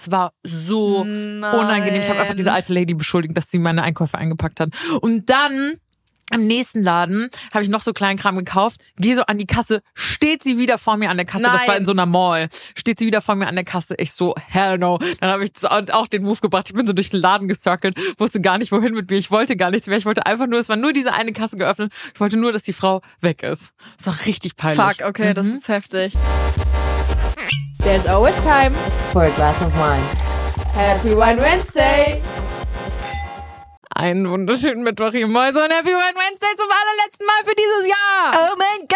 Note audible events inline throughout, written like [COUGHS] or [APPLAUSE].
Es war so Nein. unangenehm. Ich habe einfach diese alte Lady beschuldigt, dass sie meine Einkäufe eingepackt hat. Und dann im nächsten Laden habe ich noch so kleinen Kram gekauft, gehe so an die Kasse, steht sie wieder vor mir an der Kasse. Das Nein. war in so einer Mall. Steht sie wieder vor mir an der Kasse. Ich so, hell no. Dann habe ich das auch den Move gebracht. Ich bin so durch den Laden gecircelt, wusste gar nicht, wohin mit mir. Ich wollte gar nichts mehr. Ich wollte einfach nur, es war nur diese eine Kasse geöffnet. Ich wollte nur, dass die Frau weg ist. Es war richtig peinlich. Fuck, okay, das Mhm. ist heftig. There's always time. for a glass of wine. Happy Wine Wednesday. Einen wunderschönen Mittwoch, ihr Mäuse und Happy Wine Wednesday zum allerletzten Mal für dieses Jahr. Oh mein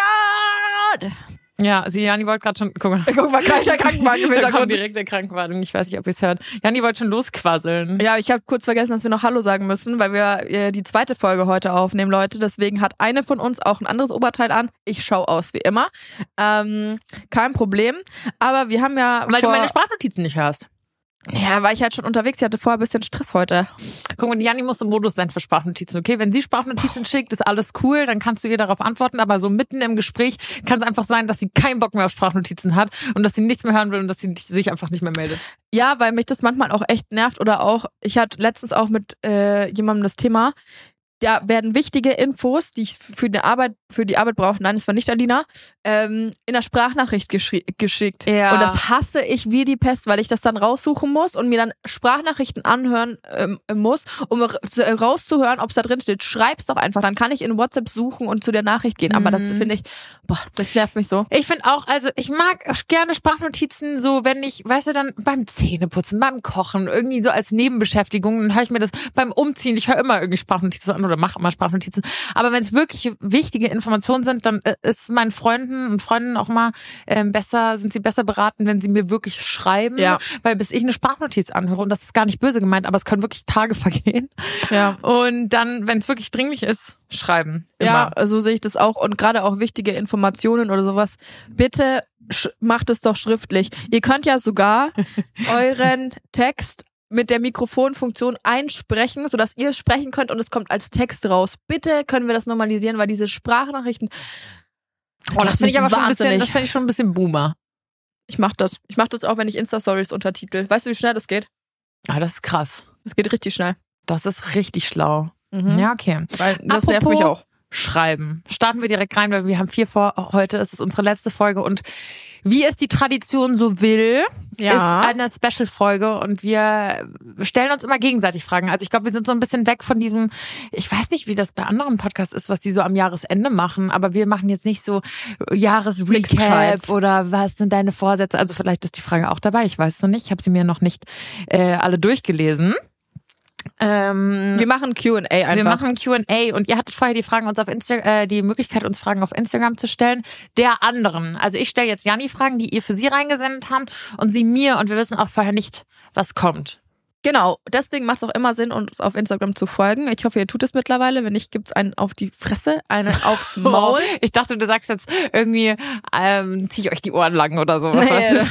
Gott. Ja, sie, Jani wollte gerade schon, guck mal. [LAUGHS] Guck mal, gleich der Krankenwagen im Hintergrund. direkt der Krankenwagen. Ich weiß nicht, ob ihr es hört. Jani wollte schon losquasseln. Ja, ich habe kurz vergessen, dass wir noch Hallo sagen müssen, weil wir äh, die zweite Folge heute aufnehmen, Leute. Deswegen hat eine von uns auch ein anderes Oberteil an. Ich schau aus wie immer. Ähm, kein Problem. Aber wir haben ja. Weil du meine Sprachnotizen nicht hörst. Ja, war ich halt schon unterwegs. Ich hatte vorher ein bisschen Stress heute. Guck mal, Jani muss im Modus sein für Sprachnotizen. Okay, wenn sie Sprachnotizen schickt, ist alles cool, dann kannst du ihr darauf antworten. Aber so mitten im Gespräch kann es einfach sein, dass sie keinen Bock mehr auf Sprachnotizen hat und dass sie nichts mehr hören will und dass sie sich einfach nicht mehr meldet. Ja, weil mich das manchmal auch echt nervt. Oder auch, ich hatte letztens auch mit äh, jemandem das Thema. Da werden wichtige Infos, die ich für die Arbeit, für die Arbeit brauche, nein, das war nicht Alina, ähm, in der Sprachnachricht geschickt. Ja. Und das hasse ich wie die Pest, weil ich das dann raussuchen muss und mir dann Sprachnachrichten anhören ähm, muss, um äh, rauszuhören, ob es da drin steht. Schreib's doch einfach, dann kann ich in WhatsApp suchen und zu der Nachricht gehen. Aber das Mhm. finde ich, boah, das nervt mich so. Ich finde auch, also ich mag gerne Sprachnotizen so, wenn ich, weißt du, dann beim Zähneputzen, beim Kochen, irgendwie so als Nebenbeschäftigung, dann höre ich mir das beim Umziehen, ich höre immer irgendwie Sprachnotizen an oder mache immer Sprachnotizen. Aber wenn es wirklich wichtige Informationen sind, dann äh, ist meinen Freunden und Freundinnen auch mal ähm, besser, sind sie besser beraten, wenn sie mir wirklich schreiben. Ja. Weil bis ich eine Sprachnotiz anhöre, und das ist gar nicht böse gemeint, aber es können wirklich Tage [LAUGHS] vergehen. Ja. Und dann, wenn es wirklich dringlich ist, schreiben. Ja, Immer. so sehe ich das auch. Und gerade auch wichtige Informationen oder sowas. Bitte macht es doch schriftlich. Ihr könnt ja sogar [LAUGHS] euren Text mit der Mikrofonfunktion einsprechen, sodass ihr sprechen könnt und es kommt als Text raus. Bitte können wir das normalisieren, weil diese Sprachnachrichten. Oh, das finde ich aber schon ein bisschen, wahnsinnig. das finde ich schon ein bisschen Boomer. Ich mach das. Ich mach das auch, wenn ich Insta-Stories untertitel. Weißt du, wie schnell das geht? Ah, das ist krass. Das geht richtig schnell. Das ist richtig schlau. Mhm. Ja, okay. Weil das nervt Apropos mich auch. Schreiben. Starten wir direkt rein, weil wir haben vier vor heute. Es ist unsere letzte Folge und wie es die Tradition so will, Ja. ist eine Special-Folge und wir stellen uns immer gegenseitig Fragen. Also ich glaube, wir sind so ein bisschen weg von diesem, ich weiß nicht, wie das bei anderen Podcasts ist, was die so am Jahresende machen, aber wir machen jetzt nicht so Jahresrecap oder was sind deine Vorsätze. Also vielleicht ist die Frage auch dabei, ich weiß es noch nicht. Ich habe sie mir noch nicht äh, alle durchgelesen. Ähm, Wir machen Q&A einfach. wir machen Q&A und ihr hattet vorher die Fragen uns auf Insta äh, die Möglichkeit uns Fragen auf Instagram zu stellen der anderen. Also ich stelle jetzt Janni Fragen, die ihr für sie reingesendet habt und sie mir und wir wissen auch vorher nicht, was kommt. Genau, deswegen macht es auch immer Sinn, uns auf Instagram zu folgen. Ich hoffe, ihr tut es mittlerweile. Wenn nicht, gibt's einen auf die Fresse, einen aufs [LAUGHS] Maul. Ich dachte, du sagst jetzt irgendwie ähm, zieh ich euch die Ohren lang oder so. Was Nee, weißt du?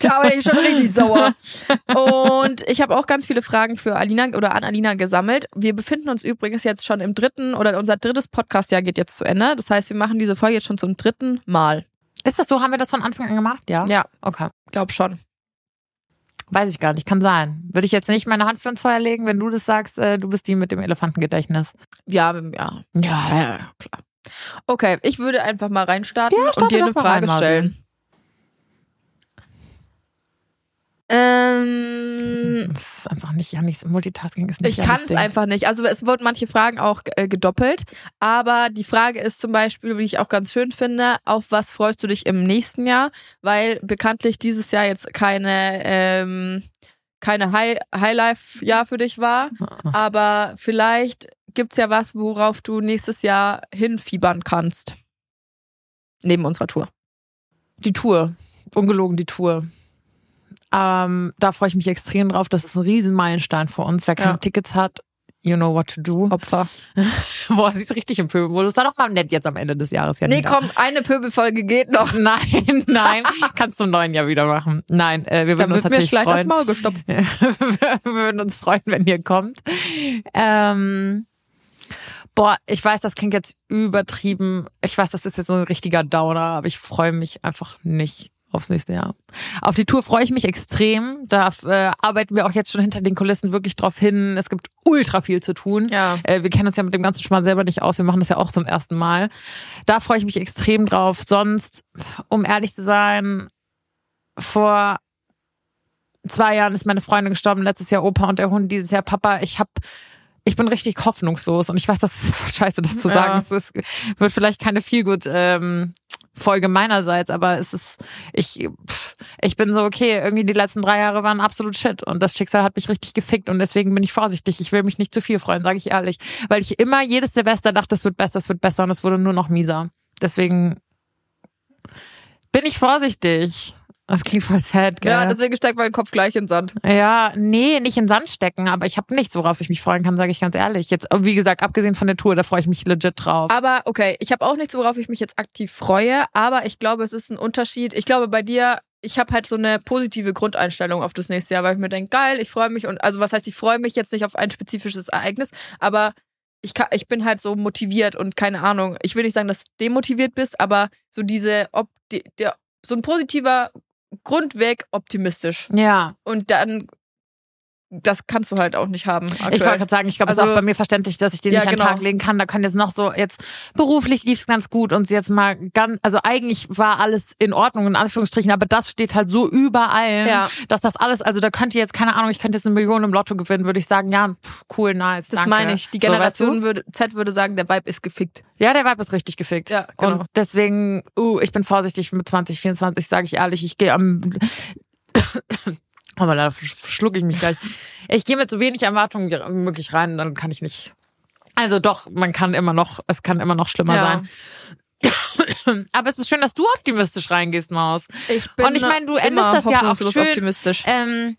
Da bin ich schon richtig sauer. [LAUGHS] Und ich habe auch ganz viele Fragen für Alina oder an Alina gesammelt. Wir befinden uns übrigens jetzt schon im dritten oder unser drittes Podcastjahr geht jetzt zu Ende. Das heißt, wir machen diese Folge jetzt schon zum dritten Mal. Ist das so? Haben wir das von Anfang an gemacht? Ja. Ja, Okay. glaub schon. Weiß ich gar nicht. Kann sein. Würde ich jetzt nicht meine Hand für ins Feuer legen, wenn du das sagst, äh, du bist die mit dem Elefantengedächtnis. Ja, ja, Ja. ja, klar. Okay, ich würde einfach mal reinstarten Ja, und dir eine Frage rein, stellen. Ähm, Das ist einfach nicht, ja, nicht Multitasking ist nicht Ich kann es einfach nicht. Also es wurden manche Fragen auch äh, gedoppelt, aber die Frage ist zum Beispiel, wie ich auch ganz schön finde, auf was freust du dich im nächsten Jahr? Weil bekanntlich dieses Jahr jetzt keine ähm, keine High Highlife-Jahr für dich war, aber vielleicht gibt's ja was, worauf du nächstes Jahr hinfiebern kannst. Neben unserer Tour. Die Tour. Ungelogen die Tour. Ähm, da freue ich mich extrem drauf. Das ist ein riesen Meilenstein für uns. Wer keine Ja. Tickets hat, you know what to do. Opfer. [LAUGHS] Boah, sie ist richtig im Pöbelmodus. War doch mal nett jetzt am Ende des Jahres. Ja Nee, komm, eine Pöbelfolge geht noch. [LAUGHS] Nein, nein. Kannst du im neuen Jahr wieder machen. Nein, äh, wir würden uns wird mir natürlich vielleicht das freuen. Maul gestopft. [LAUGHS] wir würden uns freuen, wenn ihr kommt. Ähm, boah, ich weiß, das klingt jetzt übertrieben. Ich weiß, das ist jetzt so ein richtiger Downer, aber ich freue mich einfach nicht aufs nächste Jahr. Auf die Tour freue ich mich extrem. Da äh, arbeiten wir auch jetzt schon hinter den Kulissen wirklich drauf hin. Es gibt ultra viel zu tun. Ja. Äh, wir kennen uns ja mit dem ganzen Schmarrn selber nicht aus. Wir machen das ja auch zum ersten Mal. Da freue ich mich extrem drauf. Sonst, um ehrlich zu sein, vor zwei Jahren ist meine Freundin gestorben, letztes Jahr Opa und der Hund, dieses Jahr Papa. Ich habe ich bin richtig hoffnungslos und ich weiß, das ist [LAUGHS] scheiße, das zu sagen. Ja. Es ist, wird vielleicht keine viel gut ähm, Folge meinerseits, aber es ist, ich, pff, ich bin so, okay, irgendwie die letzten drei Jahre waren absolut shit und das Schicksal hat mich richtig gefickt und deswegen bin ich vorsichtig. Ich will mich nicht zu viel freuen, sage ich ehrlich, weil ich immer jedes Silvester dachte, es wird besser, es wird besser und es wurde nur noch mieser. Deswegen bin ich vorsichtig. Das klingt voll sad, gell? Ja, deswegen steckt mein Kopf gleich in Sand. Ja, nee, nicht in Sand stecken, aber ich habe nichts, worauf ich mich freuen kann, sage ich ganz ehrlich. Jetzt, wie gesagt, abgesehen von der Tour, da freue ich mich legit drauf. Aber okay, ich habe auch nichts, worauf ich mich jetzt aktiv freue, aber ich glaube, es ist ein Unterschied. Ich glaube, bei dir, ich habe halt so eine positive Grundeinstellung auf das nächste Jahr, weil ich mir denke, geil, ich freue mich und also was heißt, ich freue mich jetzt nicht auf ein spezifisches Ereignis, aber ich, kann, ich bin halt so motiviert und keine Ahnung. Ich will nicht sagen, dass du demotiviert bist, aber so diese, ob, die, der, so ein positiver Grundweg optimistisch. ja, Und dann, das kannst du halt auch nicht haben. ich aktuell. wollte gerade sagen, ich glaube, es ist Also- auch bei mir verständlich, dass ich den Ja, nicht an den genau. Tag legen kann. Da können jetzt noch so, jetzt beruflich lief es ganz gut und jetzt mal ganz, also eigentlich war alles in Ordnung, in Anführungsstrichen, aber das steht halt so überall, Ja. dass das alles, also da könnte jetzt, keine Ahnung, ich könnte jetzt eine Million im Lotto gewinnen, würde ich sagen, ja, pff, cool, nice, Das danke. meine ich. Die So, weißt Generation du? würde, Z würde sagen, der Vibe ist gefickt. Ja, der Vibe ist richtig gefickt. Ja, genau. Und deswegen, uh, ich bin vorsichtig mit 2024, sage ich ehrlich. Ich gehe am. Oh, da schlucke ich mich gleich. Ich gehe mit so wenig Erwartungen wie möglich rein, dann kann ich nicht. Also doch, man kann immer noch, es kann immer noch schlimmer Ja. sein. [COUGHS] Aber es ist schön, dass du optimistisch reingehst, Maus. Ich bin Und ich meine, du endest das ja auch schön. optimistisch. Ähm,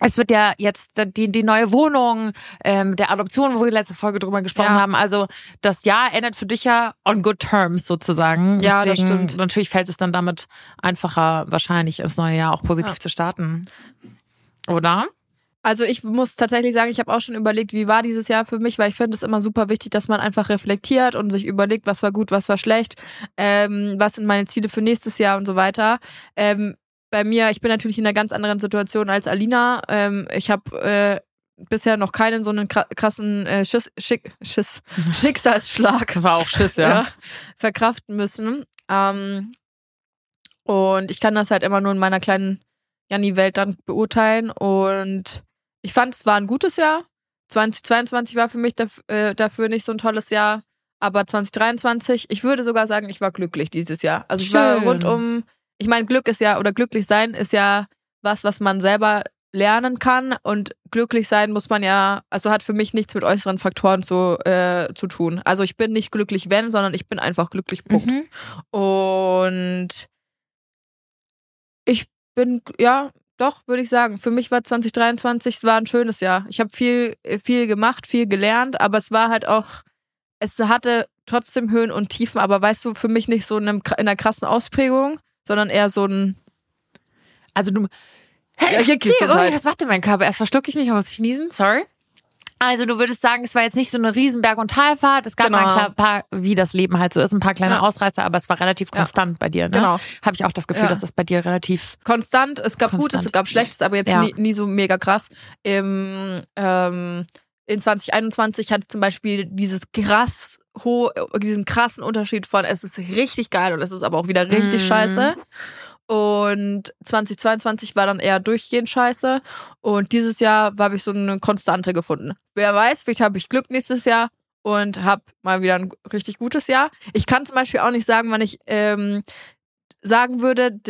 es wird ja jetzt die, die neue Wohnung, ähm, der Adoption, wo wir letzte Folge drüber gesprochen Ja. haben. Also das Jahr endet für dich ja on good terms sozusagen. Ja, das Deswegen, stimmt. Natürlich fällt es dann damit einfacher, wahrscheinlich ins neue Jahr auch positiv Ja. zu starten. Oder? Also ich muss tatsächlich sagen, ich habe auch schon überlegt, wie war dieses Jahr für mich, weil ich finde es immer super wichtig, dass man einfach reflektiert und sich überlegt, was war gut, was war schlecht, ähm, was sind meine Ziele für nächstes Jahr und so weiter. Ähm, bei mir, ich bin natürlich in einer ganz anderen Situation als Alina. Ähm, ich habe äh, bisher noch keinen so einen kra- krassen äh, Schiss, Schick, Schiss, [LAUGHS] Schicksalsschlag War auch Schiss, [LAUGHS] ja. verkraften müssen. Ähm, und ich kann das halt immer nur in meiner kleinen Janni-Welt dann beurteilen. Und ich fand, es war ein gutes Jahr. 2022 war für mich daf äh, dafür nicht so ein tolles Jahr. Aber 2023, ich würde sogar sagen, ich war glücklich dieses Jahr. Also ich war Schön. rundum, ich meine, Glück ist ja, oder glücklich sein ist ja was, was man selber lernen kann. Und glücklich sein muss man ja, also hat für mich nichts mit äußeren Faktoren zu, äh, zu tun. Also ich bin nicht glücklich, wenn, sondern ich bin einfach glücklich, Punkt. Mhm. Und ich bin, ja, doch, würde ich sagen. Für mich war 2023, es war ein schönes Jahr. Ich habe viel, viel gemacht, viel gelernt, aber es war halt auch, es hatte trotzdem Höhen und Tiefen, aber weißt du, für mich nicht so in, einem, in einer krassen Ausprägung, sondern eher so ein. Also du. Ja, hier Oh, das macht mein Körper. Erst verschlucke ich mich, muss ich niesen. Sorry. Also du würdest sagen, es war jetzt nicht so eine riesen Berg- und Talfahrt. Es gab Genau. mal ein paar, wie das Leben halt so ist, ein paar kleine Ja. Ausreißer, aber es war relativ Ja. konstant bei dir. Ne? Genau. Habe ich auch das Gefühl, Ja. dass das bei dir relativ. Konstant, es gab Konstant. Gutes, es gab Schlechtes, aber jetzt Ja. nie, nie so mega krass. Im, ähm, in 2021 hat zum Beispiel dieses krass ho diesen krassen Unterschied von es ist richtig geil und es ist aber auch wieder richtig Mhm. scheiße. Und 2022 war dann eher durchgehend scheiße. Und dieses Jahr habe ich so eine Konstante gefunden. Wer weiß, vielleicht habe ich Glück nächstes Jahr und habe mal wieder ein richtig gutes Jahr. Ich kann zum Beispiel auch nicht sagen, wann ich ähm, sagen würde,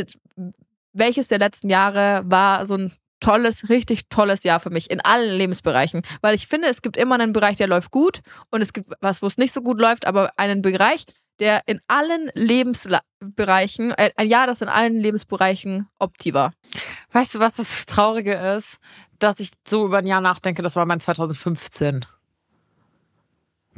welches der letzten Jahre war so ein tolles, richtig tolles Jahr für mich in allen Lebensbereichen. Weil ich finde, es gibt immer einen Bereich, der läuft gut und es gibt was, wo es nicht so gut läuft, aber einen Bereich, der in allen Lebensbereichen, äh, ein Jahr, das in allen Lebensbereichen opti war. Weißt du, was das Traurige ist? Dass ich so über ein Jahr nachdenke, das war mein 2015.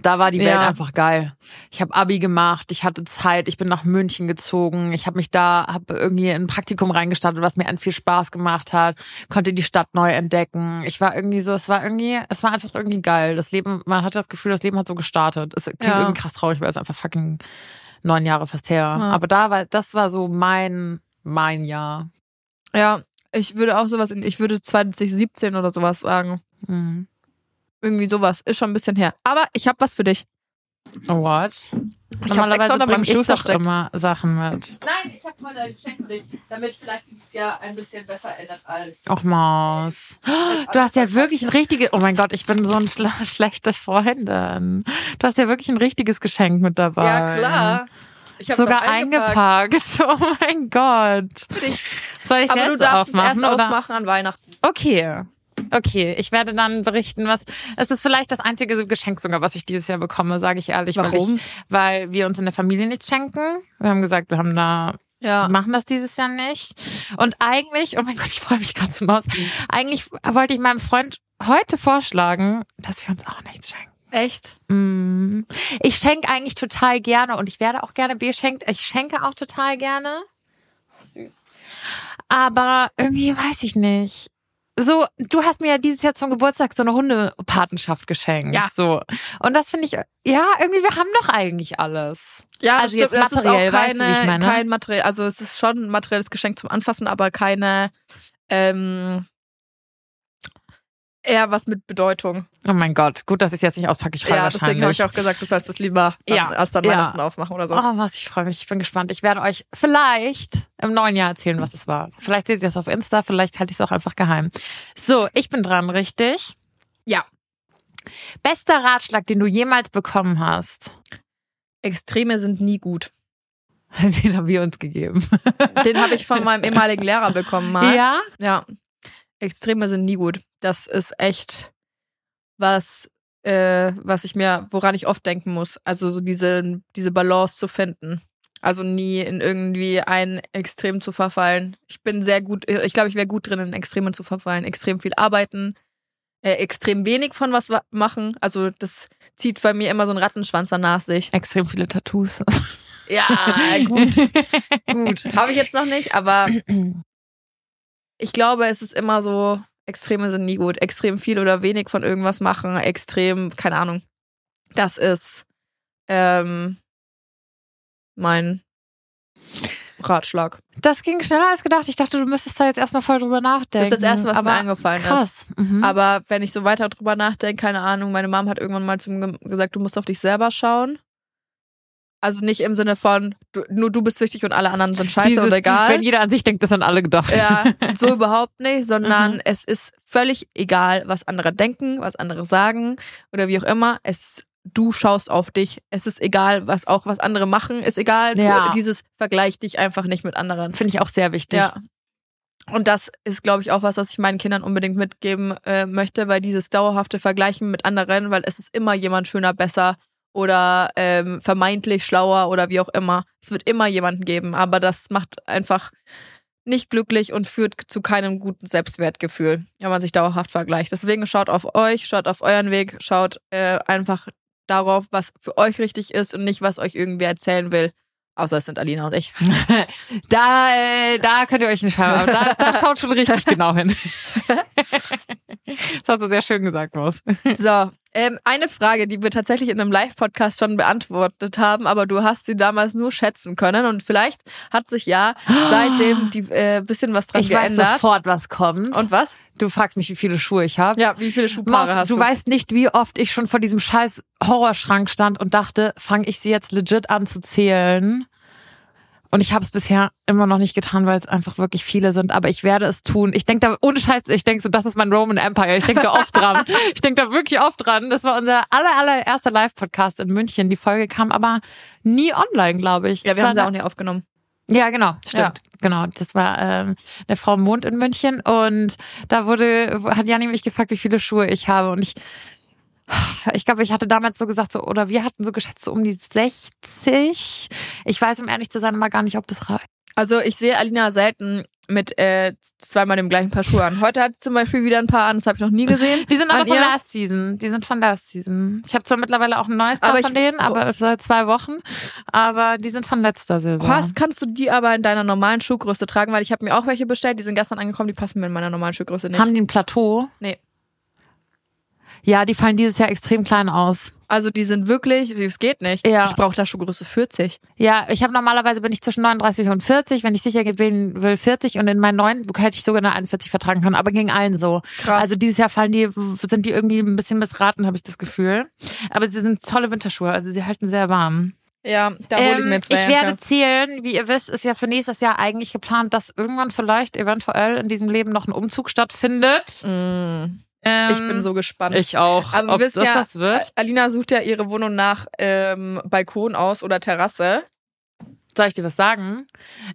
Da war die Welt Ja. einfach geil. Ich habe Abi gemacht, ich hatte Zeit, ich bin nach München gezogen, ich habe mich da, habe irgendwie in ein Praktikum reingestartet, was mir an viel Spaß gemacht hat, konnte die Stadt neu entdecken. Ich war irgendwie so, es war irgendwie, es war einfach irgendwie geil. Das Leben, man hatte das Gefühl, das Leben hat so gestartet. Es klingt Ja. irgendwie krass traurig, weil es einfach fucking neun Jahre fast her. Aber da war, das war so mein mein Jahr. Ja, ich würde auch sowas, in, ich würde 2017 oder sowas sagen. Mhm. Irgendwie sowas. Ist schon ein bisschen her. Aber ich habe was für dich. What? Ich Normalerweise extra unter meinem bringst du Insta doch versteckt. immer Sachen mit. Nein, ich habe heute ein Geschenk für dich, damit vielleicht dieses Jahr ein bisschen besser endet als. Och, Maus. Du hast ja wirklich ein richtiges. Oh mein Gott, ich bin so eine schle schlechte Freundin. Du hast ja wirklich ein richtiges Geschenk mit dabei. Ja, klar. Ich Sogar eingepackt. eingepackt. [LAUGHS] Oh mein Gott. Soll ich Aber jetzt du darfst es aufmachen? erst oder? aufmachen an Weihnachten. Okay. Okay, ich werde dann berichten, was. Es ist vielleicht das einzige Geschenk sogar, was ich dieses Jahr bekomme, sage ich ehrlich. Weil, Warum? ich, weil wir uns in der Familie nichts schenken. Wir haben gesagt, wir haben da Ja. machen das dieses Jahr nicht. Und eigentlich, oh mein Gott, ich freue mich gerade zum Maus. Eigentlich wollte ich meinem Freund heute vorschlagen, dass wir uns auch nichts schenken. Echt? Mm. Ich schenke eigentlich total gerne und ich werde auch gerne beschenkt. Ich schenke auch total gerne. Süß. Aber irgendwie weiß ich nicht. So, du hast mir ja dieses Jahr zum Geburtstag so eine Hundepatenschaft geschenkt. Ja. So. Und das finde ich, ja, irgendwie, wir haben doch eigentlich alles. Ja, Also jetzt das materiell, ist auch weißt du, wie ich keine, meine? kein Material, also es ist schon ein materielles Geschenk zum Anfassen, aber keine ähm, eher was mit Bedeutung. Oh mein Gott, gut, dass ich jetzt nicht auspacke. Ich freue Ja, deswegen habe ich auch gesagt, du sollst das lieber dann, Ja, erst dann ja. Weihnachten aufmachen oder so. Oh, was, ich freue mich. Ich bin gespannt. Ich werde euch vielleicht im neuen Jahr erzählen, was es war. Vielleicht seht ihr das auf Insta, vielleicht halte ich es auch einfach geheim. So, ich bin dran, richtig? Ja. Bester Ratschlag, den du jemals bekommen hast. Extreme sind nie gut. [LAUGHS] Den haben wir uns gegeben. Den habe ich von meinem ehemaligen Lehrer bekommen mal. Ja? Ja. Extreme sind nie gut. Das ist echt was, äh, was ich mir, woran ich oft denken muss. Also so diese, diese Balance zu finden. Also nie in irgendwie ein Extrem zu verfallen. Ich bin sehr gut, ich glaube, ich wäre gut drin, in Extremen zu verfallen. Extrem viel arbeiten, äh, extrem wenig von was wa- machen. Also das zieht bei mir immer so einen Rattenschwanz danach sich. Extrem viele Tattoos. Ja, gut. [LAUGHS] gut. Habe ich jetzt noch nicht, aber [CLEARS THROAT] ich glaube, es ist immer so, Extreme sind nie gut. Extrem viel oder wenig von irgendwas machen, extrem, keine Ahnung. Das ist ähm, mein Ratschlag. Das ging schneller als gedacht. Ich dachte, du müsstest da jetzt erstmal voll drüber Das nachdenken. ist das Erste, was Aber mir eingefallen ist. Krass. Mhm. Aber wenn ich so weiter drüber nachdenke, keine Ahnung, meine Mom hat irgendwann mal zu mir gesagt, du musst auf dich selber schauen. Also nicht im Sinne von, du, nur du bist wichtig und alle anderen sind scheiße Dieses, oder egal. Wenn jeder an sich denkt, das an alle gedacht. Ja, [LAUGHS] so überhaupt nicht, sondern Mhm. es ist völlig egal, was andere denken, was andere sagen oder wie auch immer. Es, du schaust auf dich. Es ist egal, was auch was andere machen, ist egal. Ja. Du, dieses Vergleich dich einfach nicht mit anderen. Finde ich auch sehr wichtig. Ja. Und das ist, glaube ich, auch was, was ich meinen Kindern unbedingt mitgeben äh, möchte, weil dieses dauerhafte Vergleichen mit anderen, weil es ist immer jemand schöner, besser oder ähm, vermeintlich schlauer oder wie auch immer. Es wird immer jemanden geben, aber das macht einfach nicht glücklich und führt zu keinem guten Selbstwertgefühl, wenn man sich dauerhaft vergleicht. Deswegen schaut auf euch, schaut auf euren Weg, schaut äh, einfach darauf, was für euch richtig ist und nicht, was euch irgendwer erzählen will. Außer es sind Alina und ich. [LAUGHS] Da, äh, da könnt ihr euch nicht schauen. Da, da [LAUGHS] schaut schon richtig genau hin. [LAUGHS] Das hast du sehr schön gesagt, Maus. So, ähm, eine Frage, die wir tatsächlich in einem Live-Podcast schon beantwortet haben, aber du hast sie damals nur schätzen können und vielleicht hat sich ja seitdem [GASPS] die äh, bisschen was dran Ich weiß geändert. sofort, was kommt. Und was? du fragst mich, wie viele Schuhe ich habe. Ja, wie viele Schuhpaare Maus, hast du du? weißt nicht, wie oft ich schon vor diesem scheiß Horrorschrank stand und dachte, fange ich sie jetzt legit an zu zählen. Und ich habe es bisher immer noch nicht getan, weil es einfach wirklich viele sind. Aber ich werde es tun. Ich denke da, ohne Scheiß, ich denke so, das ist mein Roman Empire. Ich denke da oft dran. [LAUGHS] Ich denke da wirklich oft dran. Das war unser aller, allererster Live-Podcast in München. Die Folge kam aber nie online, glaube ich. ja, wir haben sie auch nie aufgenommen. ja, genau, stimmt. Genau, das war ähm, der Frau Mond in München und da wurde hat Janni mich gefragt, wie viele Schuhe ich habe und ich ich glaube, ich hatte damals so gesagt so oder wir hatten so geschätzt so um die 60. Ich weiß um ehrlich zu sein mal gar nicht, ob das reicht. Also ich sehe Alina selten mit äh, zweimal dem gleichen Paar Schuhe an. Heute hat sie zum Beispiel wieder ein paar an, das habe ich noch nie gesehen. [LAUGHS] Die sind aber von ihr? Last Season. Die sind von Last Season. Ich habe zwar mittlerweile auch ein neues Paar Aber ich- von denen, aber seit zwei Wochen. Aber die sind von letzter Saison. Hast, kannst du die aber in deiner normalen Schuhgröße tragen? Weil ich habe mir auch welche bestellt, die sind gestern angekommen, die passen mir in meiner normalen Schuhgröße nicht. Haben die ein Plateau? Nee. Ja, die fallen dieses Jahr extrem klein aus. Also die sind wirklich, es geht nicht. Ja. Ich brauche da Schuhgröße 40. Ja, ich habe normalerweise bin ich zwischen 39 und 40, wenn ich sicher gewinnen will 40 und in meinen neuen hätte ich sogar eine 41 vertragen können, aber gegen allen so. Krass. Also dieses Jahr fallen die sind die irgendwie ein bisschen missraten, habe ich das Gefühl. Aber sie sind tolle Winterschuhe, also sie halten sehr warm. Ja, da hole ich Ähm, mir jetzt welche. werde zählen, wie ihr wisst, ist ja für nächstes Jahr eigentlich geplant, dass irgendwann vielleicht eventuell in diesem Leben noch ein Umzug stattfindet. Mm, Ähm, ich bin so gespannt. ich auch. Aber ob wisst das ja, was wird. Alina sucht ja ihre Wohnung nach ähm, Balkon aus oder Terrasse. Soll ich dir was sagen?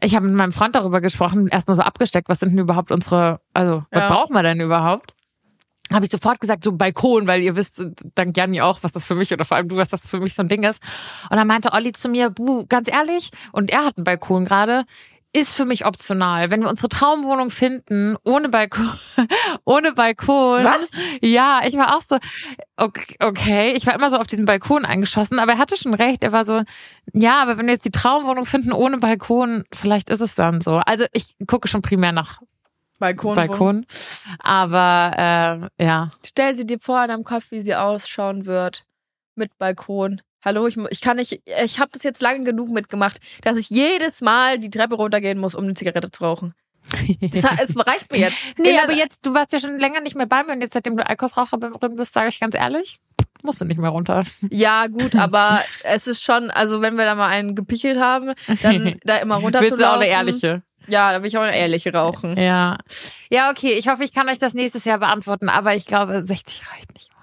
Ich habe mit meinem Freund darüber gesprochen, erstmal so abgesteckt, was sind denn überhaupt unsere, also was Ja. brauchen wir denn überhaupt? Habe ich sofort gesagt, so Balkon, weil ihr wisst, dank Janni auch, was das für mich oder vor allem du, was das für mich so ein Ding ist. Und dann meinte Olli zu mir, buh, ganz ehrlich, und er hat einen Balkon gerade, ist für mich optional. Wenn wir unsere Traumwohnung finden, ohne Balkon, [LAUGHS] ohne Balkon. Was? Ja, ich war auch so, okay, okay, ich war immer so auf diesen Balkon eingeschossen, aber er hatte schon recht. Er war so, ja, aber wenn wir jetzt die Traumwohnung finden ohne Balkon, vielleicht ist es dann so. Also ich gucke schon primär nach Balkon. Balkon, aber äh, ja. Stell sie dir vor in deinem Kopf, wie sie ausschauen wird. Mit Balkon. Hallo, ich, ich kann nicht, ich habe das jetzt lange genug mitgemacht, dass ich jedes Mal die Treppe runtergehen muss, um eine Zigarette zu rauchen. Das, es reicht mir jetzt. Nee, In aber jetzt, du warst ja schon länger nicht mehr bei mir und jetzt, seitdem du Alkoholraucherin bist, sage ich ganz ehrlich, musst du nicht mehr runter. Ja, gut, aber es ist schon, also wenn wir da mal einen gepichelt haben, dann [LAUGHS] da immer runter Willst zu du auch eine ehrliche? Ja, da will ich auch eine ehrliche rauchen. Ja. Ja, okay. Ich hoffe, ich kann euch das nächstes Jahr beantworten, aber ich glaube, 60 reicht nicht.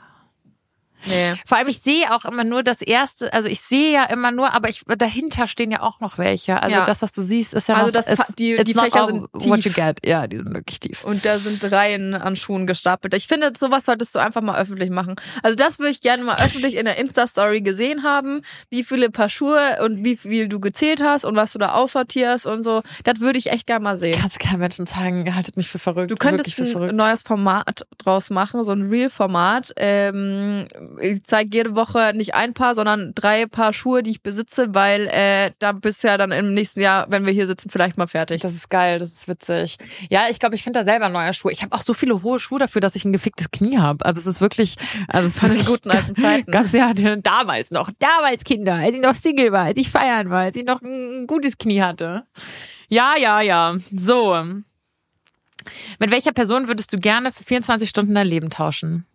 Nee. Vor allem, ich sehe auch immer nur das erste, also ich sehe ja immer nur, aber ich, dahinter stehen ja auch noch welche. Also Ja. das, was du siehst, ist ja Also noch, das ist, die- die Fächer sind what you tief. get. Ja, die sind wirklich tief. Und da sind Reihen an Schuhen gestapelt. Ich finde, sowas solltest du einfach mal öffentlich machen. Also das würde ich gerne mal öffentlich in der Insta-Story gesehen haben, wie viele Paar Schuhe und wie viel du gezählt hast und was du da aussortierst und so. Das würde ich echt gerne mal sehen. Kannst keinem Menschen sagen, haltet mich für verrückt. Du könntest ein verrückt. neues Format draus machen, so ein Real-Format. Ähm, ich zeige jede Woche nicht ein Paar, sondern drei Paar Schuhe, die ich besitze, weil äh, da bist du ja dann im nächsten Jahr, wenn wir hier sitzen, vielleicht mal fertig. Das ist geil, das ist witzig. Ja, ich glaube, ich finde da selber neue Schuhe. Ich habe auch so viele hohe Schuhe dafür, dass ich ein geficktes Knie habe. Also es ist wirklich, also Von den guten alten [LAUGHS] Zeiten. Ganz ja, damals noch, damals Kinder, als ich noch Single war, als ich feiern war, als ich noch ein gutes Knie hatte. Ja, ja, ja. So. Mit welcher Person würdest du gerne für 24 Stunden dein Leben tauschen?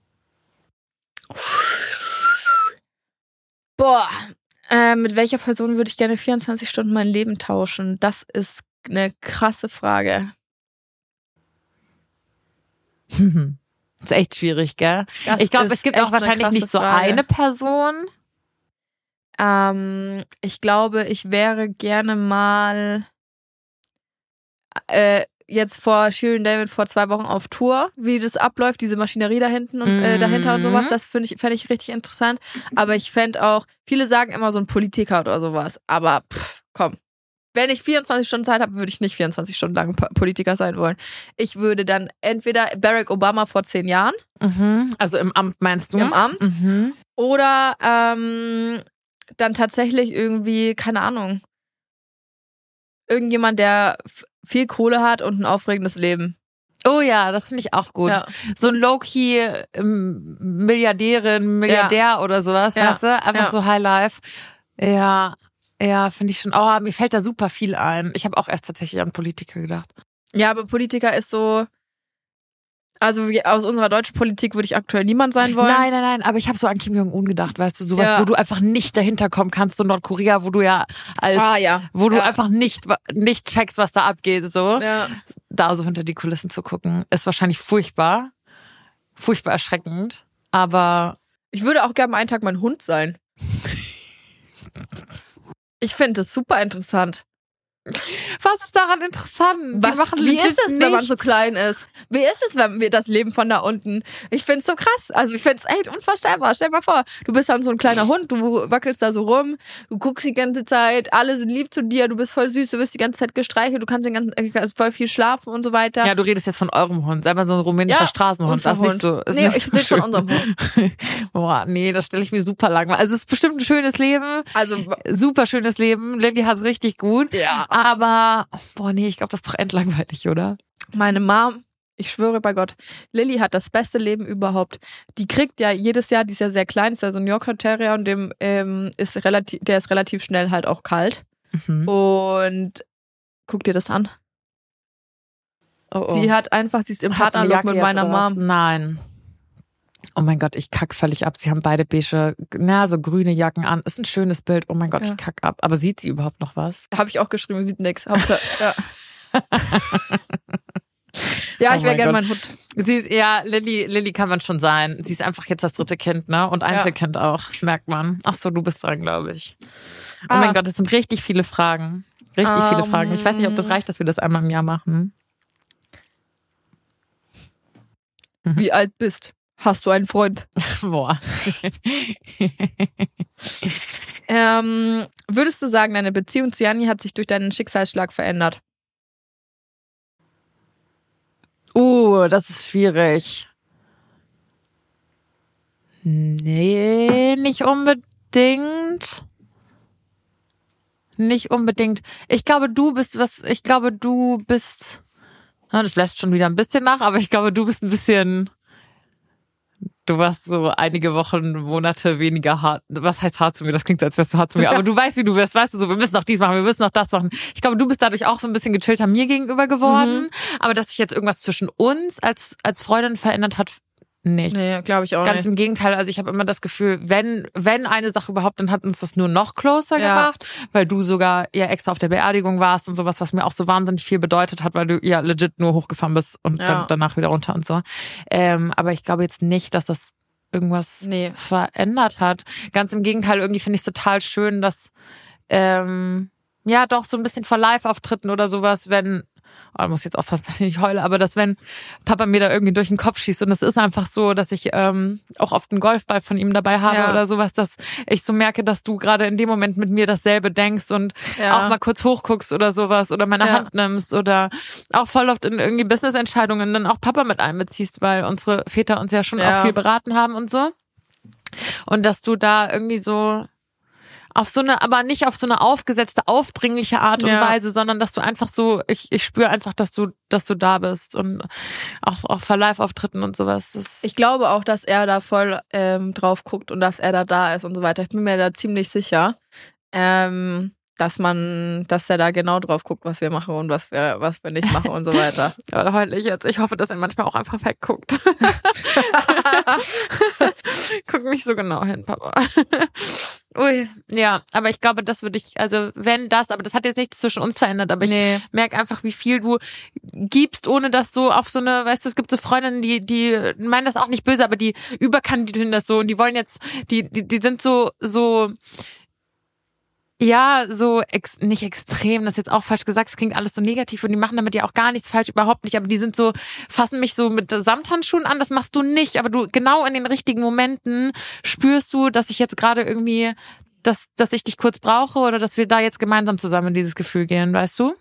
Boah, äh, mit welcher Person würde ich gerne 24 Stunden mein Leben tauschen? Das ist eine krasse Frage. [LAUGHS] ist echt schwierig, gell? Das ich glaube, es gibt auch wahrscheinlich nicht so Frage. eine Person. Ähm, ich glaube, ich wäre gerne mal äh, jetzt vor Shirin David vor zwei Wochen auf Tour, wie das abläuft, diese Maschinerie da hinten und äh, dahinter und sowas. Mhm. Das finde ich, fände ich richtig interessant. Aber ich fände auch, viele sagen immer so ein Politiker oder sowas. Aber pff, komm. Wenn ich 24 Stunden Zeit habe, würde ich nicht 24 Stunden lang Po- Politiker sein wollen. Ich würde dann entweder Barack Obama vor zehn Jahren Mhm. Also im Amt meinst du? im Amt Mhm. oder ähm, dann tatsächlich irgendwie, keine Ahnung, irgendjemand, der viel Kohle hat und ein aufregendes Leben. Oh ja, das finde ich auch gut. Ja. So ein Low-Key ähm, Milliardärin, Milliardär oder sowas, Ja. weißt du? Einfach Ja. so High Life. Ja, ja, finde ich schon. Oh, mir fällt da super viel ein. Ich habe auch erst tatsächlich an Politiker gedacht. Ja, aber Politiker ist so. Also aus unserer deutschen Politik würde ich aktuell niemand sein wollen. Nein, nein, nein, aber ich habe so an Kim Jong-un gedacht, weißt du, sowas, Ja. wo du einfach nicht dahinter kommen kannst, so Nordkorea, wo du ja als, Ah, ja. wo du Ja. einfach nicht, nicht checkst, was da abgeht, so. Ja. Da so hinter die Kulissen zu gucken, ist wahrscheinlich furchtbar, furchtbar erschreckend, aber Ich würde auch gerne einen Tag mein Hund sein. Ich finde es super interessant. Was ist daran interessant? Was, wie ist es, wenn man so nichts. klein ist? Wie ist es, wenn wir das Leben von da unten? Ich find's so krass. Also ich find's echt unvorstellbar. Stell dir mal vor, du bist dann so ein kleiner Hund, du wackelst da so rum, du guckst die ganze Zeit, alle sind lieb zu dir, du bist voll süß, du wirst die ganze Zeit gestreichelt, du kannst den ganzen, äh, voll viel schlafen und so weiter. Ja, du redest jetzt von eurem Hund, sei mal so ein rumänischer Ja, Straßenhund. Das ist nicht so. Ist Nee, nicht ich so rede von schön. unserem Hund. [LAUGHS] Boah, nee, das stelle ich mir super langweilig. Also es ist bestimmt ein schönes Leben, Also super schönes Leben. Lilly hat's richtig gut. ja. Aber, boah, nee, ich glaube, das ist doch endlangweilig, oder? meine Mom Ich schwöre bei Gott. Lilly hat das beste Leben überhaupt. Die kriegt ja jedes Jahr, die ist ja sehr klein, ist ja so ein Yorker Terrier und dem ähm, ist relativ, der ist relativ schnell halt auch kalt. Mhm. Und guck dir das an. Oh, oh. Sie hat einfach, sie ist im Partnerlook mit meiner was? Mom. Nein. Oh mein Gott, ich kack völlig ab. Sie haben beide beige, na, so grüne Jacken an. Ist ein schönes Bild. Oh mein Gott, Ja. ich kack ab. Aber sieht sie überhaupt noch was? Habe ich auch geschrieben, sieht nix. [LAUGHS] Ja. ja, Oh ich wäre gerne mein Hund. Sie ist, ja, Lilly, Lilly kann man schon sein. Sie ist einfach jetzt das dritte Kind, ne? Und Einzelkind auch. Das merkt man. Ach so, du bist dran, glaube ich. Oh Ah. mein Gott, es sind richtig viele Fragen. Richtig viele Ähm. Fragen. Ich weiß nicht, ob das reicht, dass wir das einmal im Jahr machen. Wie alt bist? Hast du einen Freund? [LAUGHS] Boah. [LAUGHS] Ähm, würdest du sagen, deine Beziehung zu Janni hat sich durch deinen Schicksalsschlag verändert? Uh, das ist schwierig. Nee, nicht unbedingt. Nicht unbedingt. Ich glaube, du bist was, ich glaube, du bist, das lässt schon wieder ein bisschen nach, aber ich glaube, du bist ein bisschen, du warst so einige Wochen, Monate weniger hart. Was heißt hart zu mir? Das klingt so, als wärst du hart zu mir, aber du weißt, wie du wirst, weißt du so, wir müssen noch dies machen, wir müssen noch das machen. Ich glaube, du bist dadurch auch so ein bisschen gechillter mir gegenüber geworden, aber dass sich jetzt irgendwas zwischen uns als, als Freundin verändert hat, nicht. Nee, glaube ich auch Ganz nicht. im Gegenteil, also ich habe immer das Gefühl, wenn wenn eine Sache überhaupt, dann hat uns das nur noch closer Ja. gemacht, weil du sogar ja extra auf der Beerdigung warst und sowas, was mir auch so wahnsinnig viel bedeutet hat, weil du ja legit nur hochgefahren bist und Ja. dann danach wieder runter und so. Ähm, aber ich glaube jetzt nicht, dass das irgendwas Nee. verändert hat. Ganz im Gegenteil, irgendwie finde ich es total schön, dass ähm, ja doch so ein bisschen vor Live-Auftritten oder sowas, wenn oh, ich muss jetzt aufpassen, [LAUGHS] dass ich nicht heule, aber dass wenn Papa mir da irgendwie durch den Kopf schießt und es ist einfach so, dass ich ähm, auch oft einen Golfball von ihm dabei habe Ja. oder sowas, dass ich so merke, dass du gerade in dem Moment mit mir dasselbe denkst und Ja. auch mal kurz hochguckst oder sowas oder meine Ja. Hand nimmst oder auch voll oft in irgendwie Business-Entscheidungen dann auch Papa mit einbeziehst, weil unsere Väter uns ja schon auch viel beraten haben und so. Und dass du da irgendwie so auf so eine, aber nicht auf so eine aufgesetzte, aufdringliche Art und Ja. Weise, sondern dass du einfach so, ich, ich spüre einfach, dass du, dass du da bist und auch, auch vor Live-Auftritten und sowas. Ich glaube auch, dass er da voll ähm, drauf guckt und dass er da da ist und so weiter. Ich bin mir da ziemlich sicher, ähm, dass man, dass er da genau drauf guckt, was wir machen und was wir, was wir nicht machen und so weiter. [LAUGHS] aber heul ich jetzt. Ich hoffe, dass er manchmal auch einfach wegguckt. [LAUGHS] Guck mich so genau hin, Papa. Ui, ja, aber ich glaube, das würde ich, also wenn das, aber das hat jetzt nichts zwischen uns verändert, aber ich nee. merke einfach, wie viel du gibst, ohne dass so auf so eine, weißt du, es gibt so Freundinnen, die, die meinen das auch nicht böse, aber die überkandidieren das so und die wollen jetzt, die, die, die sind so, so, ja, so ex, nicht extrem, das ist jetzt auch falsch gesagt, es klingt alles so negativ und die machen damit ja auch gar nichts falsch, überhaupt nicht, aber die sind so, fassen mich so mit Samthandschuhen an, das machst du nicht, aber du genau in den richtigen Momenten spürst du, dass ich jetzt gerade irgendwie, dass, dass ich dich kurz brauche oder dass wir da jetzt gemeinsam zusammen in dieses Gefühl gehen, weißt du?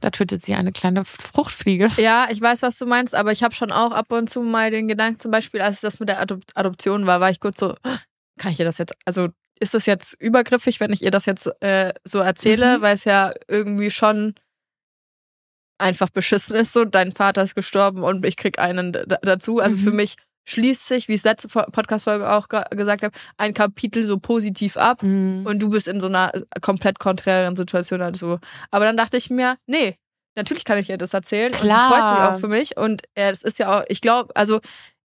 Da tötet sie eine kleine Fruchtfliege. Ja, ich weiß, was du meinst, aber ich habe schon auch ab und zu mal den Gedanken, zum Beispiel, als das mit der Adop Adoption war, war ich kurz so, kann ich ihr das jetzt, also ist das jetzt übergriffig, wenn ich ihr das jetzt äh, so erzähle, Mhm. weil es ja irgendwie schon einfach beschissen ist, so dein Vater ist gestorben und ich krieg einen dazu. Also Mhm. für mich schließt sich, wie ich es letzte Fo- Podcast-Folge auch ge gesagt habe, ein Kapitel so positiv ab Und und du bist in so einer komplett konträren Situation als du. Aber dann dachte ich mir, nee, natürlich kann ich ihr das erzählen und sie Klar. freut sich auch für mich und äh, es ist ja auch, ich glaube, also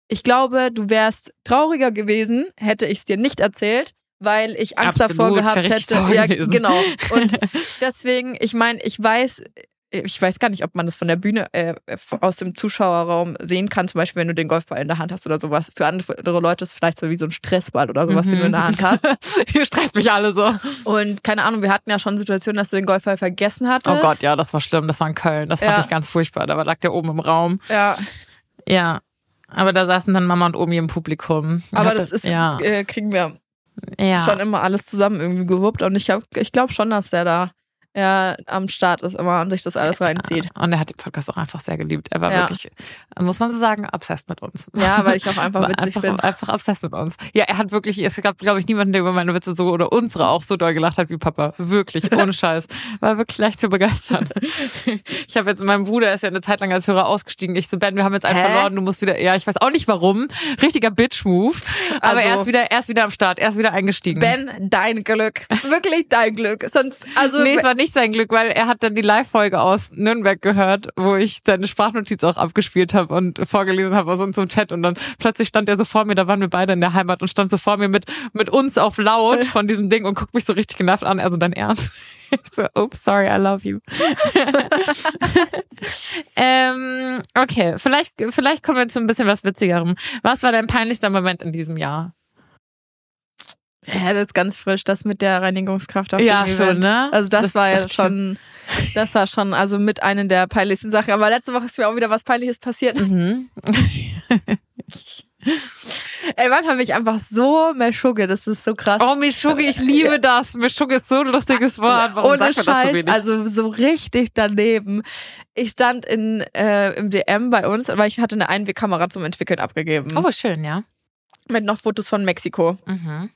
ich glaube, du wärst trauriger gewesen, hätte ich es dir nicht erzählt, weil ich Angst Absolut, davor gehabt hätte. Ja, genau. Und [LAUGHS] deswegen, ich meine, ich weiß, ich weiß gar nicht, ob man das von der Bühne äh, aus dem Zuschauerraum sehen kann, zum Beispiel, wenn du den Golfball in der Hand hast oder sowas. Für andere Leute ist es vielleicht so wie so ein Stressball oder sowas, den du in der Hand hast. [LAUGHS] Hier stresst mich alle so. Und keine Ahnung, wir hatten ja schon Situationen, dass du den Golfball vergessen hattest. Oh Gott, ja, das war schlimm. Das war in Köln. Das fand Ja. ich ganz furchtbar. Da lag der oben im Raum. Ja, Ja. Aber da saßen dann Mama und Omi im Publikum. Aber hab das ist, ja, äh, kriegen wir ja. schon immer alles zusammen irgendwie gewuppt. Und ich, ich glaube schon, dass der da ja am Start ist immer und sich das alles reinzieht. Und er hat den Podcast auch einfach sehr geliebt. Er war Ja. wirklich, muss man so sagen, obsessed mit uns. Ja, weil ich auch einfach witzig einfach, bin. einfach obsessed mit uns. Ja, er hat wirklich, es gab, glaube ich, niemanden, der über meine Witze so oder unsere auch so doll gelacht hat wie Papa. Wirklich, ohne [LAUGHS] Scheiß. War wirklich leicht zu begeistern. Ich habe jetzt, mein Bruder ist ja eine Zeit lang als Hörer ausgestiegen. Ich so, Ben, wir haben jetzt einen Hä? verloren, du musst wieder, ja, ich weiß auch nicht warum. Richtiger Bitch-Move. Aber Also- er ist wieder, er ist wieder am Start, er ist wieder eingestiegen. Ben, dein Glück. Wirklich dein Glück. Sonst, also. Nee, es war nicht sein Glück, weil er hat dann die Live-Folge aus Nürnberg gehört, wo ich seine Sprachnotiz auch abgespielt habe und vorgelesen habe aus unserem Chat und dann plötzlich stand er so vor mir, da waren wir beide in der Heimat und stand so vor mir mit, mit uns auf laut von diesem Ding und guckt mich so richtig genervt an, also dein Ernst. Ich [LAUGHS] so, oops, sorry, I love you. [LAUGHS] ähm, okay, vielleicht, vielleicht kommen wir zu ein bisschen was Witzigerem. Was war dein peinlichster Moment in diesem Jahr? Ja, das ist ganz frisch, das mit der Reinigungskraft auf Ja, dem schon, Event. ne? Also das, Das war ja schon. das war schon also mit einer der peinlichsten Sachen. Aber letzte Woche ist mir auch wieder was Peinliches passiert. Mhm. [LAUGHS] Ey, Mann, habe ich einfach so Meschugge, das ist so krass. Oh, Mischugge, ich liebe das. Mischugge ist so ein lustiges Wort. Warum Ohne so Scheiß, wenig? also so richtig daneben. Ich stand in äh, im DM bei uns, weil ich hatte eine Einwegkamera zum Entwickeln abgegeben. oh, schön, ja. Mit noch Fotos von Mexiko. Mhm.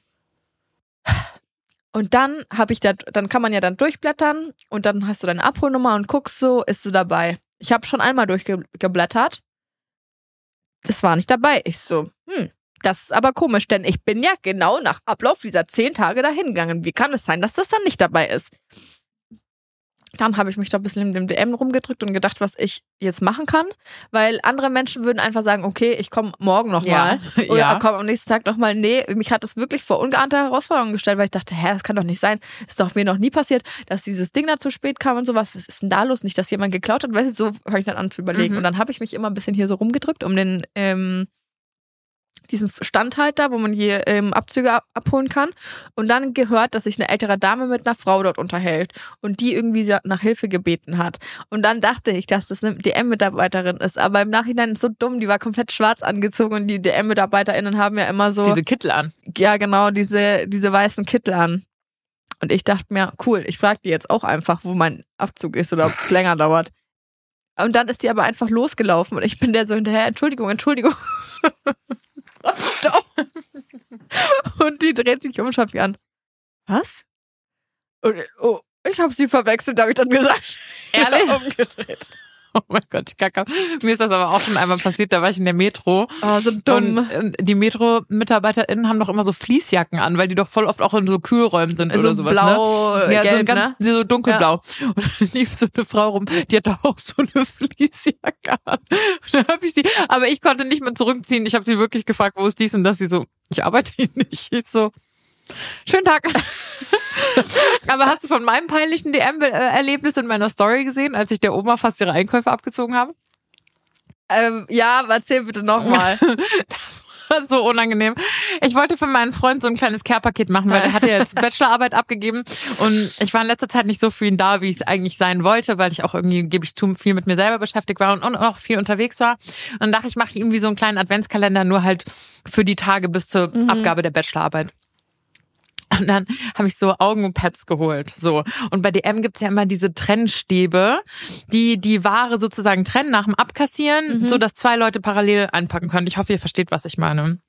Und dann habe ich da, dann kann man ja dann durchblättern und dann hast du deine Abholnummer und guckst so, ist sie dabei. Ich habe schon einmal durchgeblättert. Das war nicht dabei. Ich so, hm, das ist aber komisch, denn ich bin ja genau nach Ablauf dieser zehn Tage dahin gegangen. Wie kann es sein, dass das dann nicht dabei ist? Dann habe ich mich da ein bisschen in dem DM rumgedrückt und gedacht, was ich jetzt machen kann, weil andere Menschen würden einfach sagen, okay, ich komme morgen nochmal Ja. [LAUGHS] oder Ja. komm am nächsten Tag nochmal. Nee, mich hat das wirklich vor ungeahnte Herausforderungen gestellt, weil ich dachte, hä, das kann doch nicht sein. Ist doch mir noch nie passiert, dass dieses Ding da zu spät kam und sowas. Was ist denn da los? Nicht, dass jemand geklaut hat. Weißt du, so fange ich dann an zu überlegen. Mhm. Und dann habe ich mich immer ein bisschen hier so rumgedrückt, um den, ähm, diesen Standhalter, wo man hier ähm, Abzüge ab abholen kann. Und dann gehört, dass sich eine ältere Dame mit einer Frau dort unterhält und die irgendwie nach Hilfe gebeten hat. Und dann dachte ich, dass das eine DM-Mitarbeiterin ist. Aber im Nachhinein ist so dumm, die war komplett schwarz angezogen und die DM-MitarbeiterInnen haben ja immer so, Diese Kittel an. ja genau, diese, diese weißen Kittel an. Und ich dachte mir, cool, ich frage die jetzt auch einfach, wo mein Abzug ist oder ob es länger dauert. Und dann ist die aber einfach losgelaufen und ich bin der so hinterher, Entschuldigung, Entschuldigung. [LAUGHS] und die dreht sich um und schaut mich an. Was? Und, oh, ich habe sie verwechselt, habe ich dann gesagt. Ehrlich? [LAUGHS] umgedreht. [LAUGHS] Oh mein Gott, kacke. Mir ist das aber auch schon einmal passiert, da war ich in der Metro. Oh, so dumm. Und ähm, die Metro-MitarbeiterInnen haben doch immer so Fließjacken an, weil die doch voll oft auch in so Kühlräumen sind oder so sowas. blau, ne? Ja, so, ein gelb, ganz, ne? so dunkelblau. [LAUGHS] Und dann lief so eine Frau rum, die hatte auch so eine [LAUGHS] Fließjacke an. Und dann hab ich sie, aber ich konnte nicht mehr zurückziehen. Ich habe sie wirklich gefragt, wo ist dies und das. Sie so, ich arbeite hier nicht. Ich so, schönen Tag. [LAUGHS] aber hast du von meinem peinlichen DM-Erlebnis in meiner Story gesehen, als ich der Oma fast ihre Einkäufe abgezogen habe? Ähm, ja, erzähl bitte nochmal. [LAUGHS] Das war so unangenehm. Ich wollte für meinen Freund so ein kleines Care-Paket machen, weil er hat ja jetzt [LAUGHS] Bachelorarbeit abgegeben und ich war in letzter Zeit nicht so für ihn da, wie ich es eigentlich sein wollte, weil ich auch irgendwie, gebe ich zu, viel mit mir selber beschäftigt war und, und auch viel unterwegs war. Und dachte ich, mache ich ihm wie so einen kleinen Adventskalender, nur halt für die Tage bis zur Abgabe der Bachelorarbeit. Und dann habe ich so Augenpads geholt. So. Und bei DM gibt's ja immer diese Trennstäbe, die die Ware sozusagen trennen nach dem Abkassieren, so dass zwei Leute parallel einpacken können. Ich hoffe, ihr versteht, was ich meine.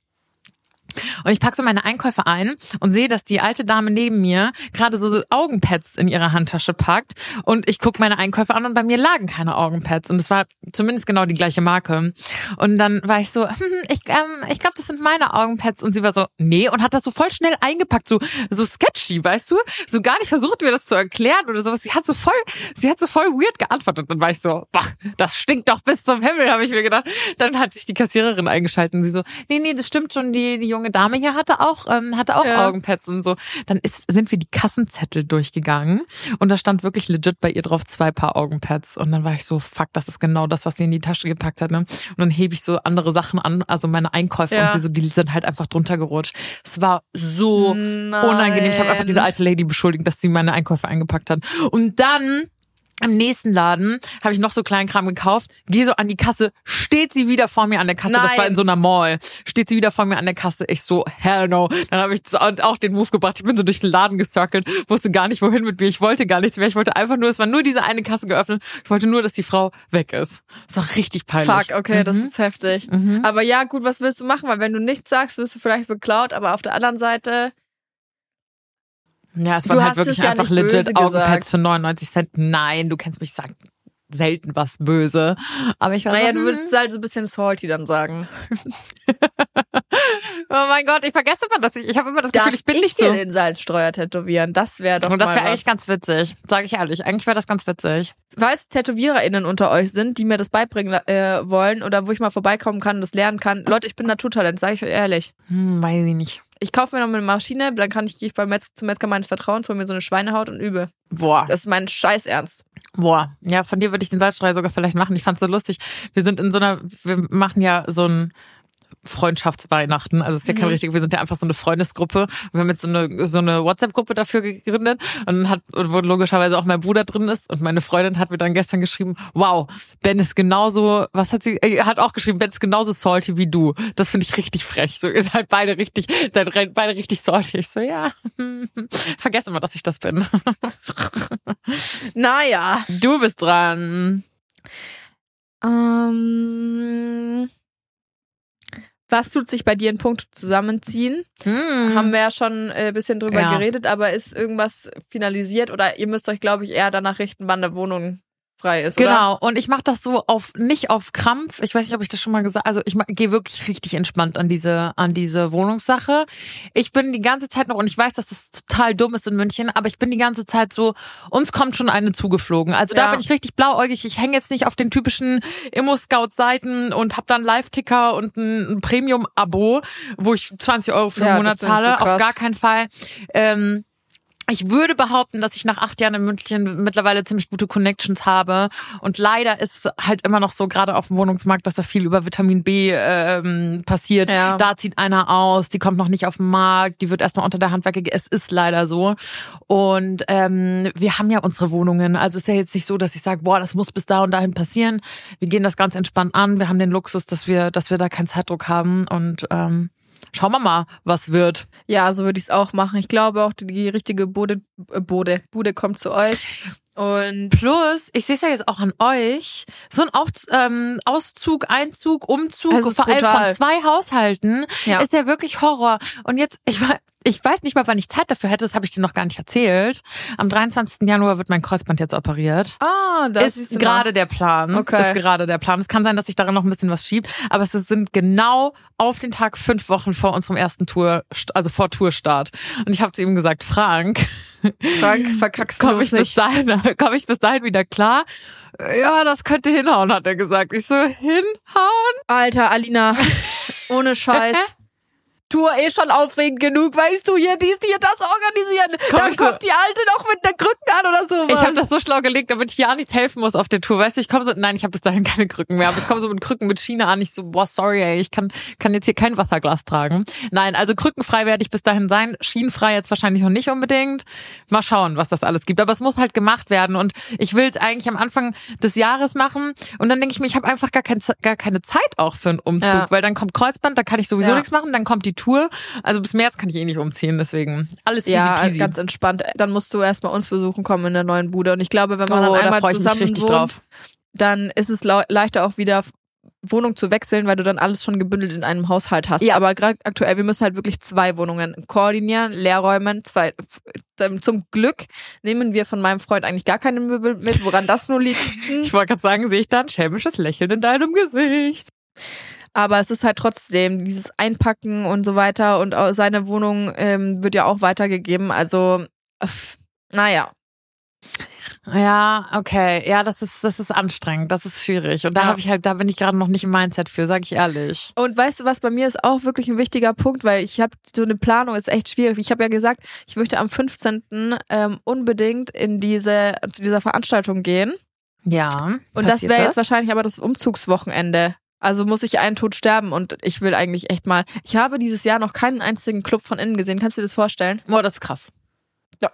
Und ich pack so meine Einkäufe ein und sehe, dass die alte Dame neben mir gerade so Augenpads in ihre Handtasche packt. Und ich guck meine Einkäufe an und bei mir lagen keine Augenpads. Und es war zumindest genau die gleiche Marke. Und dann war ich so, [LAUGHS] hm, ich, ähm, ich glaube, das sind meine Augenpads. Und sie war so, nee, und hat das so voll schnell eingepackt, so, so sketchy, weißt du? So gar nicht versucht, mir das zu erklären oder sowas. Sie hat so voll, sie hat so voll weird geantwortet. Dann war ich so, boah, das stinkt doch bis zum Himmel, habe ich mir gedacht. Dann hat sich die Kassiererin eingeschaltet und sie so, nee, nee, das stimmt schon, die, die junge Dame hier hatte auch, ähm, hatte auch Ja. Augenpads und so. Dann ist, sind wir die Kassenzettel durchgegangen und da stand wirklich legit bei ihr drauf zwei Paar Augenpads. Und dann war ich so, fuck, das ist genau das, was sie in die Tasche gepackt hat. Ne? Und dann hebe ich so andere Sachen an, also meine Einkäufe Ja. und sie so, die sind halt einfach drunter gerutscht. Es war so Nein. unangenehm. Ich habe einfach diese alte Lady beschuldigt, dass sie meine Einkäufe eingepackt hat. Und dann Im nächsten Laden habe ich noch so kleinen Kram gekauft, gehe so an die Kasse, steht sie wieder vor mir an der Kasse. Das war Nein. in so einer Mall. Steht sie wieder vor mir an der Kasse. Ich so, hell no. Dann habe ich das- auch den Move gebracht. Ich bin so durch den Laden gecircelt, wusste gar nicht, wohin mit mir. Ich wollte gar nichts mehr. Ich wollte einfach nur, es war nur diese eine Kasse geöffnet. Ich wollte nur, dass die Frau weg ist. Das war richtig peinlich. Fuck, okay, das Mhm. ist heftig. Mhm. Aber ja, gut, was willst du machen? Weil wenn du nichts sagst, wirst du vielleicht beklaut, aber auf der anderen Seite, Ja, es Du waren halt es wirklich ja einfach böse legit Augenpads für 99 Cent. Nein, du kennst mich, ich sag selten was böse. Aber ich war naja, so, du hm. würdest halt so ein bisschen salty dann sagen. [LAUGHS] Oh mein Gott, ich vergesse immer, dass ich, ich habe immer das Gefühl, Darf ich bin nicht dir so. den Salzstreuer tätowieren? Das wäre doch Und das mal wäre eigentlich ganz witzig, sage ich ehrlich. Eigentlich wäre das ganz witzig. Falls TätowiererInnen unter euch sind, die mir das beibringen äh, wollen oder wo ich mal vorbeikommen kann und das lernen kann. Leute, ich bin Naturtalent, sage ich euch ehrlich. Hm, weiß ich nicht. Ich kaufe mir noch eine Maschine, dann kann ich, gehe ich beim Metz, zum Metzger meines Vertrauens, hol mir so eine Schweinehaut und übe. Boah, Das ist mein Scheiß Ernst. boah. Ja, von dir würde ich den Salzstreuer sogar vielleicht machen. Ich fand's so lustig. Wir sind in so einer, wir machen ja so ein Freundschaftsweihnachten. Also es ist ja kein Mhm. richtig, wir sind ja einfach so eine Freundesgruppe. Wir haben jetzt so eine, so eine WhatsApp-Gruppe dafür gegründet und hat, wo logischerweise auch mein Bruder drin ist und meine Freundin hat mir dann gestern geschrieben, wow, Ben ist genauso, was hat sie, äh, hat auch geschrieben, Ben ist genauso salty wie du. Das finde ich richtig frech. So, ihr seid beide richtig, seid beide richtig salty. Ich so, ja, [LAUGHS] vergesse immer, dass ich das bin. Naja. Du bist dran. Ähm, was tut sich bei dir in puncto zusammenziehen? Hm. Haben wir ja schon äh, ein bisschen drüber Ja. geredet, aber ist irgendwas finalisiert oder ihr müsst euch, glaube ich, eher danach richten, wann eine Wohnung frei ist, oder? Genau, und ich mache das so auf nicht auf Krampf. Ich weiß nicht, ob ich das schon mal gesagt Also ich gehe wirklich richtig entspannt an diese an diese Wohnungssache. Ich bin die ganze Zeit noch und ich weiß, dass das total dumm ist in München, aber ich bin die ganze Zeit so uns kommt schon eine zugeflogen. Also da Ja. bin ich richtig blauäugig. Ich hänge jetzt nicht auf den typischen Immo Scout Seiten und habe dann Live-Ticker und ein, ein Premium Abo, wo ich 20 Euro für den Ja, Monat so zahle. krass. auf gar keinen Fall. Ähm, ich würde behaupten, dass ich nach acht Jahren in München mittlerweile ziemlich gute Connections habe. Und leider ist es halt immer noch so, gerade auf dem Wohnungsmarkt, dass da viel über Vitamin B ähm, passiert. Ja. Da zieht einer aus, die kommt noch nicht auf den Markt, die wird erstmal unter der Hand weggegeben. Es ist leider so. Und ähm, wir haben ja unsere Wohnungen. Also ist ja jetzt nicht so, dass ich sage, boah, das muss bis da und dahin passieren. Wir gehen das ganz entspannt an. Wir haben den Luxus, dass wir, dass wir da keinen Zeitdruck haben. Und ähm, schauen wir mal, was wird. Ja, so würde ich es auch machen. Ich glaube auch, die, richtige Bude, äh, Bude, Bude kommt zu euch. Und Plus, ich sehe es ja jetzt auch an euch, so ein Auf, ähm, Auszug, Einzug, Umzug, vor allem von zwei Haushalten, Ja. ist ja wirklich Horror. Und jetzt, ich, wei- ich weiß nicht mal, wann ich Zeit dafür hätte, das habe ich dir noch gar nicht erzählt. Am 23. Januar wird mein Kreuzband jetzt operiert. ah, das ist gerade der Plan. Okay. Ist gerade der Plan. Es kann sein, dass sich daran noch ein bisschen was schiebt, aber es sind genau auf den Tag fünf Wochen vor unserem ersten Tour, also vor Tourstart. Und ich habe zu ihm gesagt, Frank, Frank, verkackst du ich bis nicht. dahin, komme ich bis dahin wieder klar? Ja, das könnte hinhauen, hat er gesagt. Ich so, hinhauen? Alter, Alina, ohne [LAUGHS] Scheiß. Tour eh schon aufregend genug, weißt du, hier dies, hier das organisieren. Komm, Dann ich so- kommt die Alte noch mit der Krücken an oder so. Ich habe das so schlau gelegt, damit ich ja nichts helfen muss auf der Tour. Weißt du, ich komme so, nein, ich habe bis dahin keine Krücken mehr, aber ich komme so mit Krücken mit Schiene an. Ich so, boah, sorry, ey, ich kann, kann jetzt hier kein Wasserglas tragen. Nein, also krückenfrei werde ich bis dahin sein. Schienenfrei jetzt wahrscheinlich noch nicht unbedingt. Mal schauen, was das alles gibt. Aber es muss halt gemacht werden. Und ich will es eigentlich am Anfang des Jahres machen. Und dann denke ich mir, ich habe einfach gar, kein, gar keine Zeit auch für einen Umzug. Ja. Weil dann kommt Kreuzband, da kann ich sowieso Ja. nichts machen. Dann kommt die Tour. Also bis März kann ich eh nicht umziehen. Deswegen alles easy Ja, peasy. ganz entspannt. Dann musst du erstmal uns besuchen kommen in der neuen Bude. Und ich glaube, wenn man oh, dann da einmal mich zusammen wohnt, drauf. dann ist es leichter auch wieder Wohnung zu wechseln, weil du dann alles schon gebündelt in einem Haushalt hast. Ja. Aber gerade aktuell, wir müssen halt wirklich zwei Wohnungen koordinieren, leerräumen. Zwei, f- zum Glück nehmen wir von meinem Freund eigentlich gar keine Möbel mit, woran das nur liegt. [LAUGHS] Ich wollte gerade sagen, sehe ich da ein schelmisches Lächeln in deinem Gesicht. Aber es ist halt trotzdem dieses Einpacken und so weiter und seine Wohnung ähm, wird ja auch weitergegeben. Also, öff, naja. Ja, okay. Ja, das ist, das ist anstrengend. Das ist schwierig. Und da Ja. habe ich halt, da bin ich gerade noch nicht im Mindset für, sage ich ehrlich. Und weißt du, was bei mir ist auch wirklich ein wichtiger Punkt, weil ich habe so eine Planung ist echt schwierig. Ich habe ja gesagt, ich möchte am 15. Ähm, unbedingt in diese zu dieser Veranstaltung gehen. Ja. Und das wäre jetzt wahrscheinlich aber das Umzugswochenende. Also muss ich einen Tod sterben und ich will eigentlich echt mal. Ich habe dieses Jahr noch keinen einzigen Club von innen gesehen. Kannst du dir das vorstellen? Boah, das ist krass.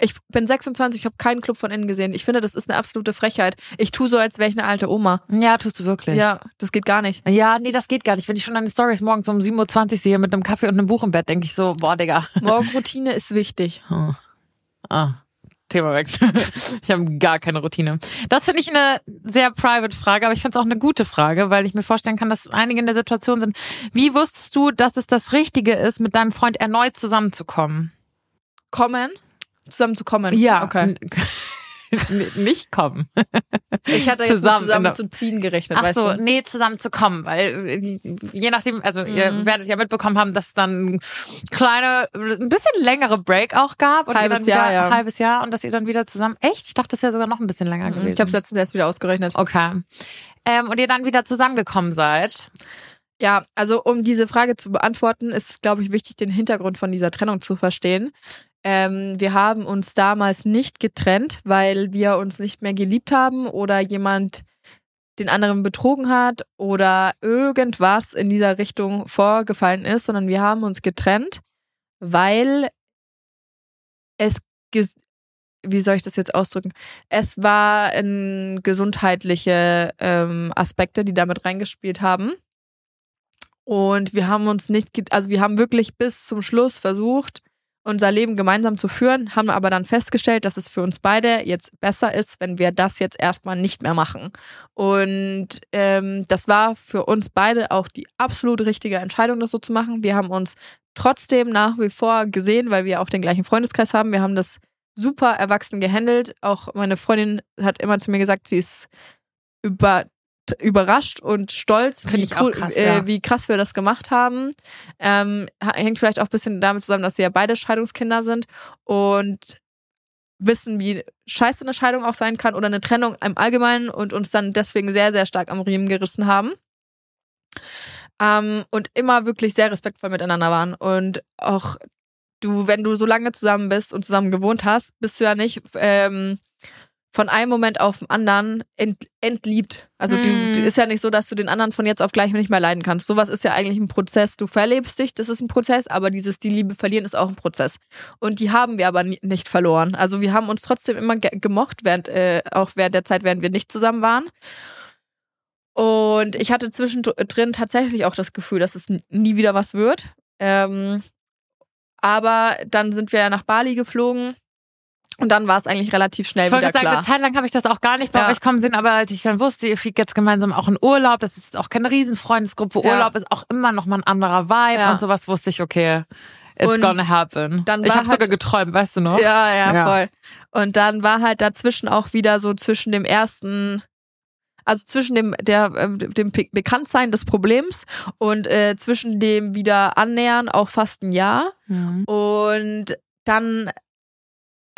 Ich bin 26, ich habe keinen Club von innen gesehen. Ich finde, das ist eine absolute Frechheit. Ich tue so, als wäre ich eine alte Oma. Ja, tust du wirklich. Ja, das geht gar nicht. Ja, nee, das geht gar nicht. Wenn ich schon deine Stories morgens um 7.20 Uhr sehe mit einem Kaffee und einem Buch im Bett, denke ich so, boah, Digga. Morgenroutine ist wichtig. Oh. Ah, Thema weg. [LAUGHS] ich habe gar keine Routine. Das finde ich eine sehr private Frage, aber ich finde es auch eine gute Frage, weil ich mir vorstellen kann, dass einige in der Situation sind. Wie wusstest du, dass es das Richtige ist, mit deinem Freund erneut zusammenzukommen? Kommen? Zusammen zu kommen? Ja. Okay. [LAUGHS] [LAUGHS] Nicht kommen. Ich hatte jetzt Zusammen, zusammen, genau. zu ziehen gerechnet, Ach weißt so, du? nee, zusammen zu kommen, weil äh, je nachdem, also ihr Mhm. werdet ja mitbekommen haben, dass es dann ein kleine, ein bisschen längere Break auch gab und Halbes ihr dann wieder, Jahr, ja. halbes Jahr und dass ihr dann wieder zusammen. Echt? Ich dachte, das wäre sogar noch ein bisschen länger gewesen. Mhm. Ich habe es letztens erst wieder ausgerechnet. Okay. Ähm, und ihr dann wieder zusammengekommen seid. Ja, also um diese Frage zu beantworten, ist es, glaube ich, wichtig, den Hintergrund von dieser Trennung zu verstehen. Ähm, wir haben uns damals nicht getrennt, weil wir uns nicht mehr geliebt haben oder jemand den anderen betrogen hat oder irgendwas in dieser Richtung vorgefallen ist, sondern wir haben uns getrennt, weil es, wie soll ich das jetzt ausdrücken? Es war ähm, gesundheitliche ähm, Aspekte, die damit reingespielt haben. Und wir haben uns nicht, also wir haben wirklich bis zum Schluss versucht, unser Leben gemeinsam zu führen, haben aber dann festgestellt, dass es für uns beide jetzt besser ist, wenn wir das jetzt erstmal nicht mehr machen. Und ähm, das war für uns beide auch die absolut richtige Entscheidung, das so zu machen. Wir haben uns trotzdem nach wie vor gesehen, weil wir auch den gleichen Freundeskreis haben. Wir haben das super erwachsen gehandelt. Auch meine Freundin hat immer zu mir gesagt, sie ist über, überrascht und stolz, Finde wie, cool- krass, äh, ja. wie krass wir das gemacht haben. Ähm, hängt vielleicht auch ein bisschen damit zusammen, dass wir ja beide Scheidungskinder sind und wissen, wie scheiße eine Scheidung auch sein kann oder eine Trennung im Allgemeinen und uns dann deswegen sehr, sehr stark am Riemen gerissen haben. Ähm, und immer wirklich sehr respektvoll miteinander waren. Und auch du, wenn du so lange zusammen bist und zusammen gewohnt hast, bist du ja nicht ähm, von einem Moment auf den anderen ent, entliebt. Also Mm. du, du ist ja nicht so, dass du den anderen von jetzt auf gleich nicht mehr leiden kannst. Sowas ist ja eigentlich ein Prozess. Du verlebst dich, das ist ein Prozess, aber dieses die Liebe verlieren ist auch ein Prozess. Und die haben wir aber ni- nicht verloren. Also wir haben uns trotzdem immer ge gemocht, während äh, auch während der Zeit, während wir nicht zusammen waren. Und ich hatte zwischendrin tatsächlich auch das Gefühl, dass es nie wieder was wird. Ähm, aber dann sind wir ja nach Bali geflogen und dann war es eigentlich relativ schnell Ich wieder sagen, klar. eine Zeit lang habe ich das auch gar nicht bei Ja. euch kommen sehen, aber als ich dann wusste, ihr fliegt jetzt gemeinsam auch in Urlaub, das ist auch keine Riesenfreundesgruppe, Ja. Urlaub ist auch immer noch mal ein anderer Vibe Ja. und sowas wusste ich, okay, it's Und gonna happen. dann ich habe halt- sogar geträumt, weißt du noch? Ja, ja, Ja. voll. Und dann war halt dazwischen auch wieder so zwischen dem ersten, also zwischen dem der ähm, dem Bekanntsein des Problems und äh, zwischen dem wieder annähern auch fast ein Jahr. Mhm. Und dann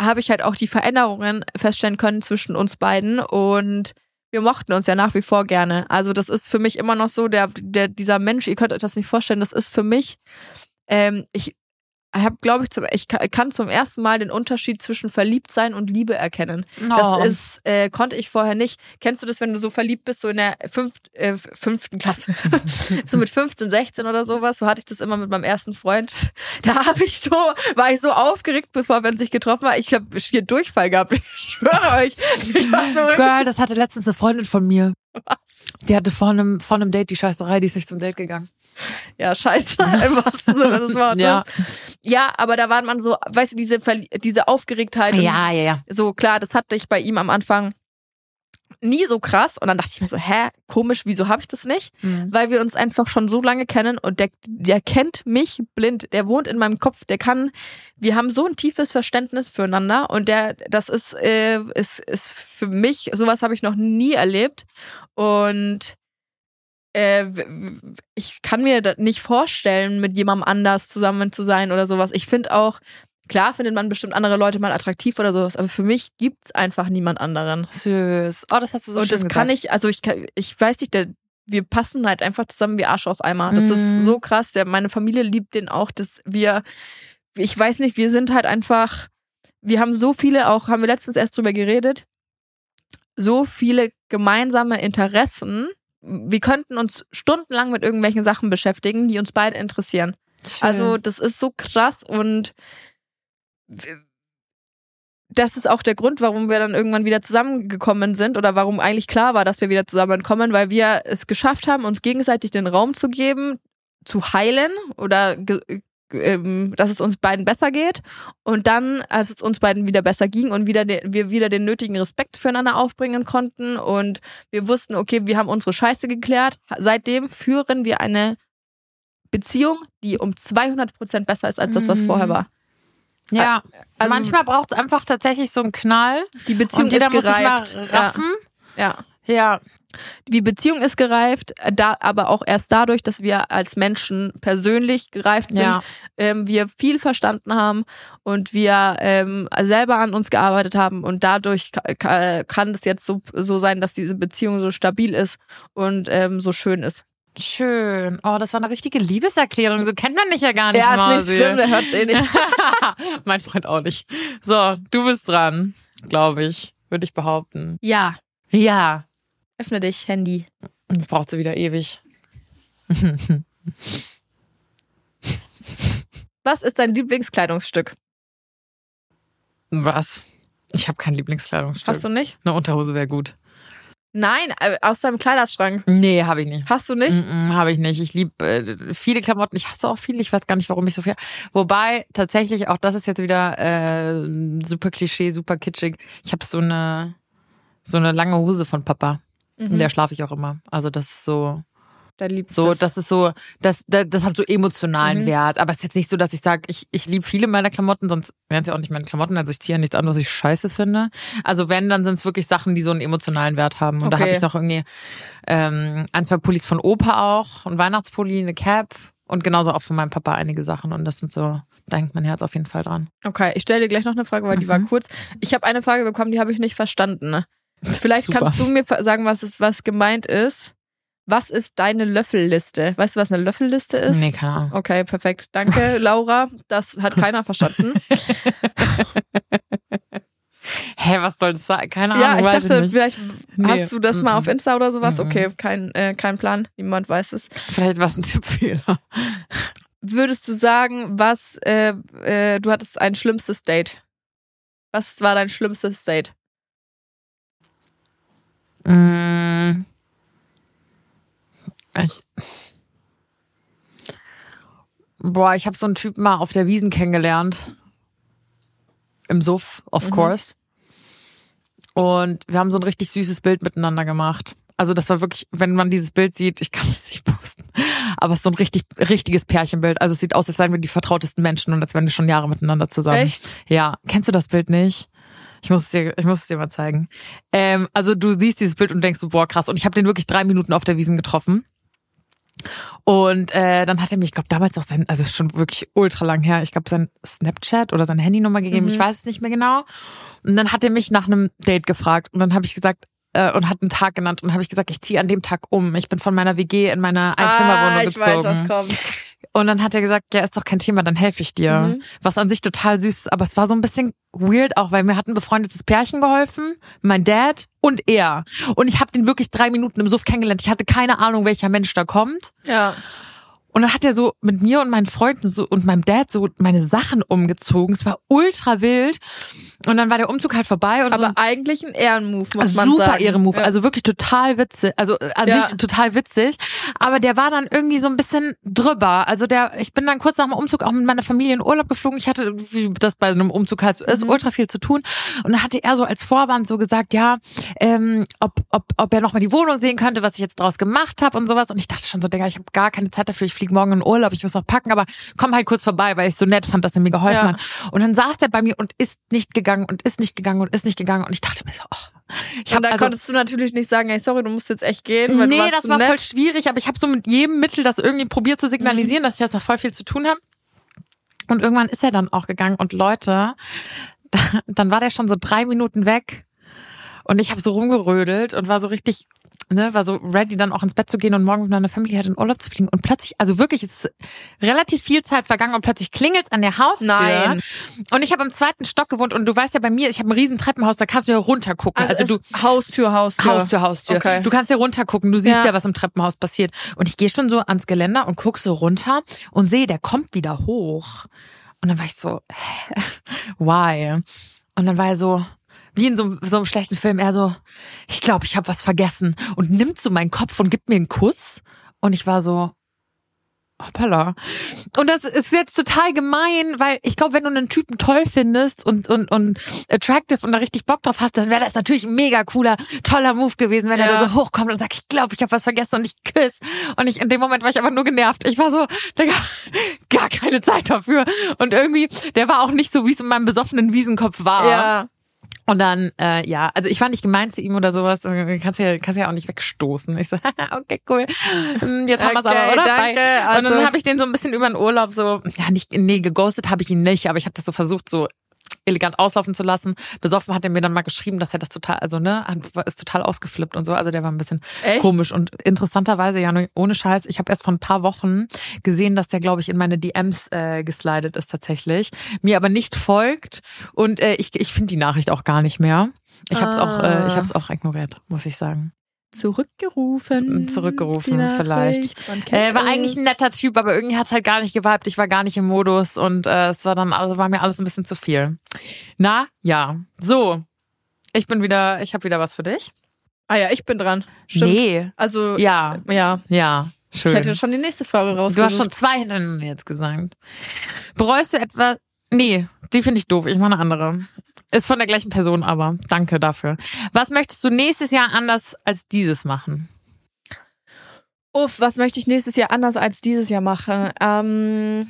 habe ich halt auch die Veränderungen feststellen können zwischen uns beiden und wir mochten uns ja nach wie vor gerne. Also das ist für mich immer noch so, der, der dieser Mensch, ihr könnt euch das nicht vorstellen, das ist für mich, ähm, ich habe, glaube ich, zum, ich ka- kann zum ersten Mal den Unterschied zwischen Verliebtsein und Liebe erkennen. Das Oh. ist, äh, konnte ich vorher nicht. Kennst du das, wenn du so verliebt bist, so in der fünft, äh, fünften Klasse? [LAUGHS] so mit 15, 16 oder sowas. So hatte ich das immer mit meinem ersten Freund. Da habe ich so, war ich so aufgeregt, bevor wir uns sich getroffen haben. Ich habe hier Durchfall gehabt. Ich schwöre euch. Ich so Girl, das hatte letztens eine Freundin von mir. Was. Die hatte vor einem, vor einem Date die Scheißerei, die ist nicht zum Date gegangen. Ja, scheiße. [LAUGHS] Im wahrsten Sinne des Wortes. Ja. ja, aber da war man so, weißt du, diese, Verli- diese Aufgeregtheit. Ja, ja, ja. so klar, das hatte ich bei ihm am Anfang nie so krass. Und dann dachte ich mir so, hä, komisch, wieso habe ich das nicht? Mhm. Weil wir uns einfach schon so lange kennen und der, der kennt mich blind. Der wohnt in meinem Kopf. Der kann, wir haben so ein tiefes Verständnis füreinander und der, das ist, äh, ist, ist für mich, sowas habe ich noch nie erlebt. Und äh, ich kann mir nicht vorstellen, mit jemandem anders zusammen zu sein oder sowas. Ich finde auch, klar findet man bestimmt andere Leute mal attraktiv oder sowas, aber für mich gibt's einfach niemand anderen. Süß. Oh, das hast du so und das kann gesagt. ich, also ich, kann- ich weiß nicht, der, wir passen halt einfach zusammen wie Arsch auf Eimer. Das Mhm. ist so krass. Der, meine Familie liebt den auch, dass wir, ich weiß nicht, wir sind halt einfach, wir haben so viele, auch haben wir letztens erst drüber geredet, so viele gemeinsame Interessen. Wir könnten uns stundenlang mit irgendwelchen Sachen beschäftigen, die uns beide interessieren. Schön. Also das ist so krass und das ist auch der Grund, warum wir dann irgendwann wieder zusammengekommen sind oder warum eigentlich klar war, dass wir wieder zusammenkommen, weil wir es geschafft haben, uns gegenseitig den Raum zu geben, zu heilen oder ähm, dass es uns beiden besser geht. Und dann, als es uns beiden wieder besser ging und wieder wir wieder den nötigen Respekt füreinander aufbringen konnten und wir wussten, okay, wir haben unsere Scheiße geklärt. Seitdem führen wir eine Beziehung, die um 200 Prozent besser ist als das, was vorher mhm. war. Ja, also manchmal braucht es einfach tatsächlich so einen Knall. Die Beziehung und ist gereift. raffen. Ja. ja. Ja. Die Beziehung ist gereift, da, aber auch erst dadurch, dass wir als Menschen persönlich gereift sind, ja. ähm, wir viel verstanden haben und wir ähm, selber an uns gearbeitet haben und dadurch kann es jetzt so, so sein, dass diese Beziehung so stabil ist und ähm, so schön ist. Schön. Oh, das war eine richtige Liebeserklärung. So kennt man dich ja gar nicht. Ja, ist nicht schlimm, der hört's eh nicht. [LAUGHS] mein Freund auch nicht. So, du bist dran, glaube ich, würde ich behaupten. Ja. Ja. Öffne dich, Handy. Jetzt braucht sie wieder ewig. [LAUGHS] Was ist dein Lieblingskleidungsstück? Was? Ich habe kein Lieblingskleidungsstück. Hast du nicht? Eine Unterhose wäre gut. Nein, äh, aus deinem Kleiderschrank. Nee, habe ich nicht. Hast du nicht? Mm -mm, habe ich nicht. Ich liebe äh, viele Klamotten. Ich hasse auch viele. Ich weiß gar nicht, warum ich so viel. Wobei tatsächlich auch das ist jetzt wieder äh, super Klischee, super kitschig. Ich habe so eine so eine lange Hose von Papa. Mhm. In der schlafe ich auch immer. Also das ist so. Dein Liebstes. So, das ist so, das, das, hat so emotionalen mhm. Wert. Aber es ist jetzt nicht so, dass ich sage, ich, ich liebe viele meiner Klamotten, sonst wären es ja auch nicht meine Klamotten. Also ich ziehe ja nichts an, was ich scheiße finde. Also wenn, dann sind es wirklich Sachen, die so einen emotionalen Wert haben. Und okay. da habe ich noch irgendwie ähm, ein, zwei Pullis von Opa auch, ein Weihnachtspulli, eine Cap und genauso auch von meinem Papa einige Sachen. Und das sind so, da hängt mein Herz auf jeden Fall dran. Okay, ich stelle dir gleich noch eine Frage, weil die mhm. war kurz. Ich habe eine Frage bekommen, die habe ich nicht verstanden. Vielleicht Super. kannst du mir sagen, was es was gemeint ist. Was ist deine Löffelliste? Weißt du, was eine Löffelliste ist? Nee, keine Ahnung. Okay, perfekt. Danke, [LAUGHS] Laura. Das hat keiner verstanden. [LAUGHS] Hä, was soll das sein? Keine Ahnung. Ja, ich dachte, ich vielleicht nee. hast du das mal auf Insta oder sowas. Okay, kein, äh, kein Plan. Niemand weiß es. Vielleicht war es ein Tippfehler. [LAUGHS] Würdest du sagen, was, äh, äh, du hattest ein schlimmstes Date? Was war dein schlimmstes Date? Mm. Ich, boah, ich habe so einen Typ mal auf der Wiesen kennengelernt. Im Suff, of mhm. course. Und wir haben so ein richtig süßes Bild miteinander gemacht. Also das war wirklich, wenn man dieses Bild sieht, ich kann [LAUGHS] es nicht posten, aber es ist so ein richtig, richtiges Pärchenbild. Also es sieht aus, als seien wir die vertrautesten Menschen und als wären wir schon Jahre miteinander zusammen. Echt? Ja. Kennst du das Bild nicht? Ich muss es dir, ich muss es dir mal zeigen. Ähm, also du siehst dieses Bild und denkst so, boah, krass. Und ich habe den wirklich drei Minuten auf der Wiesen getroffen. Und äh, dann hat er mir, ich glaube, damals noch sein, also schon wirklich ultra lang her, ich glaube, sein Snapchat oder seine Handynummer gegeben, mhm. ich weiß es nicht mehr genau. Und dann hat er mich nach einem Date gefragt und dann habe ich gesagt, äh, und hat einen Tag genannt und habe ich gesagt, ich ziehe an dem Tag um. Ich bin von meiner WG in meine Einzimmerwohnung ah, ich gezogen. Weiß, was kommt. Und dann hat er gesagt, ja, ist doch kein Thema, dann helfe ich dir. Mhm. Was an sich total süß ist, aber es war so ein bisschen weird auch, weil mir hat ein befreundetes Pärchen geholfen, mein Dad und er. Und ich habe den wirklich drei Minuten im Suff kennengelernt. Ich hatte keine Ahnung, welcher Mensch da kommt. Ja. Und dann hat er so mit mir und meinen Freunden so und meinem Dad so meine Sachen umgezogen. Es war ultra wild. Und dann war der Umzug halt vorbei. Und Aber so eigentlich ein Ehrenmove, muss man super sagen. Super Ehrenmove. Ja. Also wirklich total witzig. Also äh, an ja. sich total witzig. Aber der war dann irgendwie so ein bisschen drüber. Also der, ich bin dann kurz nach dem Umzug auch mit meiner Familie in Urlaub geflogen. Ich hatte, wie das bei einem Umzug halt so ist, mhm. ultra viel zu tun. Und dann hatte er so als Vorwand so gesagt, ja, ähm, ob, ob, ob er noch mal die Wohnung sehen könnte, was ich jetzt draus gemacht habe und sowas. Und ich dachte schon so, Digga, ich habe gar keine Zeit dafür. Ich fliege morgen in Urlaub. Ich muss noch packen, aber komm halt kurz vorbei, weil ich so nett fand, dass er mir geholfen ja. hat. Und dann saß der bei mir und ist nicht gegangen und ist nicht gegangen und ist nicht gegangen. Und ich dachte mir so, oh, ich hab, und da also, konntest du natürlich nicht sagen, hey, sorry, du musst jetzt echt gehen. nee, das war nett. voll schwierig, aber ich habe so mit jedem Mittel das irgendwie probiert zu signalisieren, mhm. dass ich jetzt noch voll viel zu tun habe. Und irgendwann ist er dann auch gegangen und Leute, [LAUGHS] dann war der schon so drei Minuten weg und ich habe so rumgerödelt und war so richtig ne, war so ready, dann auch ins Bett zu gehen und morgen mit meiner Familie halt in Urlaub zu fliegen. Und plötzlich, also wirklich, es ist relativ viel Zeit vergangen und plötzlich klingelt's an der Haustür. Nein. Und ich habe im zweiten Stock gewohnt und du weißt ja bei mir, ich habe ein riesen Treppenhaus, da kannst du ja runtergucken. Also, also du Haustür, Haustür. Haustür, Haustür. Okay. Du kannst ja runtergucken, du siehst ja. ja, was im Treppenhaus passiert. Und ich gehe schon so ans Geländer und guck so runter und sehe, der kommt wieder hoch. Und dann war ich so, [LAUGHS] why? Und dann war er so, wie in so, so einem schlechten Film, er so, ich glaube, ich habe was vergessen und nimmt so meinen Kopf und gibt mir einen Kuss. Und ich war so, hoppala. Und das ist jetzt total gemein, weil ich glaube, wenn du einen Typen toll findest und, und, und attractive und da richtig Bock drauf hast, dann wäre das natürlich ein mega cooler, toller Move gewesen, wenn ja. er da so hochkommt und sagt, ich glaube, ich habe was vergessen und ich küsse. Und ich, in dem Moment war ich einfach nur genervt. Ich war so, Digga, [LAUGHS] gar keine Zeit dafür. Und irgendwie, der war auch nicht so, wie es in meinem besoffenen Wiesenkopf war. Ja. Und dann, äh, ja, also ich war nicht gemein zu ihm oder sowas. Kannst ja, kannst ja auch nicht wegstoßen. Ich so, [LAUGHS] okay, cool. Hm, jetzt haben wir's aber, oder? Danke. Also, und dann Also, habe ich den so ein bisschen über den Urlaub so, ja, nicht, nee, geghostet habe ich ihn nicht, aber ich habe das so versucht, so elegant auslaufen zu lassen. Besoffen hat er mir dann mal geschrieben, dass er das total, also ne, hat- ist total ausgeflippt und so. Also der war ein bisschen Echt? komisch. Und interessanterweise, ja, ohne Scheiß, ich habe erst vor ein paar Wochen gesehen, dass der, glaube ich, in meine DMs äh, geslidet ist tatsächlich. Mir aber nicht folgt. Und äh, ich, ich finde die Nachricht auch gar nicht mehr. Ich habe es auch, äh, ich Ah. habe es auch ignoriert, muss ich sagen. Zurückgerufen. Zurückgerufen, vielleicht. Äh, war es. eigentlich ein netter Typ, aber irgendwie hat's halt gar nicht geweibt. Ich war gar nicht im Modus und äh, es war dann, also war mir alles ein bisschen zu viel. Na, ja. So. Ich bin wieder, ich habe wieder was für dich. Ah ja, ich bin dran. Stimmt. Nee. Also, Ja, ja. ja. Schön. Ich hätte schon die nächste Frage du rausgesucht. hast schon zwei hintereinander jetzt gesagt. Bereust du etwas? Nee, die finde ich doof. Ich mache eine andere. Ist von der gleichen Person, aber danke dafür. Was möchtest du nächstes Jahr anders als dieses machen? Uff, was möchte ich nächstes Jahr anders als dieses Jahr machen? Ähm,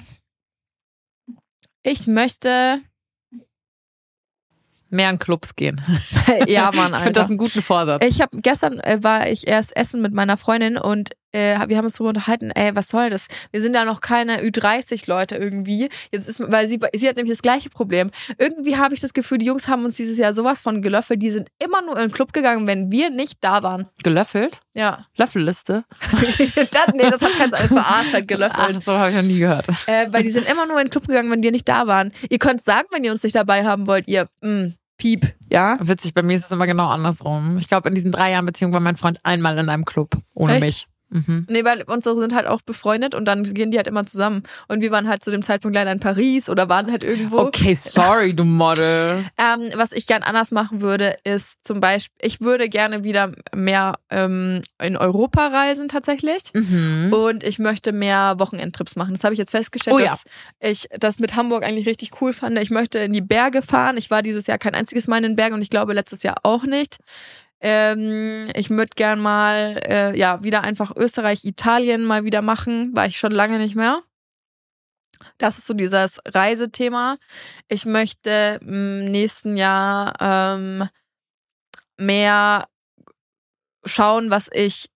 ich möchte. Mehr in Clubs gehen. [LAUGHS] ja, Mann, Ich finde das Alter. einen guten Vorsatz. Ich habe gestern äh, war ich erst essen mit meiner Freundin und äh, wir haben uns darüber unterhalten, ey, was soll das? Wir sind ja noch keine Ü30 Leute irgendwie. Jetzt ist, weil sie, sie hat nämlich das gleiche Problem. Irgendwie habe ich das Gefühl, die Jungs haben uns dieses Jahr sowas von gelöffelt. Die sind immer nur in den Club gegangen, wenn wir nicht da waren. Gelöffelt? Ja. Löffelliste? [LAUGHS] das, nee, das hat keins alles verarscht, hat gelöffelt. Ach, so habe ich noch nie gehört. Äh, weil die sind immer nur in den Club gegangen, wenn wir nicht da waren. Ihr könnt sagen, wenn ihr uns nicht dabei haben wollt, ihr mh, Piep, ja? Witzig, bei mir ist es immer genau andersrum. Ich glaube, in diesen drei Jahren Beziehung war mein Freund einmal in einem Club. Ohne Echt? mich. Mhm. Nee, weil unsere sind halt auch befreundet und dann gehen die halt immer zusammen. Und wir waren halt zu dem Zeitpunkt leider in Paris oder waren halt irgendwo. Okay, sorry, du Model. [LAUGHS] Ähm, was ich gern anders machen würde, ist zum Beispiel, ich würde gerne wieder mehr ähm, in Europa reisen tatsächlich. Mhm. Und ich möchte mehr Wochenendtrips machen. Das habe ich jetzt festgestellt, Oh ja. dass ich das mit Hamburg eigentlich richtig cool fand. Ich möchte in die Berge fahren. Ich war dieses Jahr kein einziges Mal in den Bergen und ich glaube letztes Jahr auch nicht. Ähm, ich würde gern mal äh, ja wieder einfach Österreich, Italien mal wieder machen. War ich schon lange nicht mehr. Das ist so dieses Reisethema. Ich möchte im nächsten Jahr ähm, mehr schauen, was ich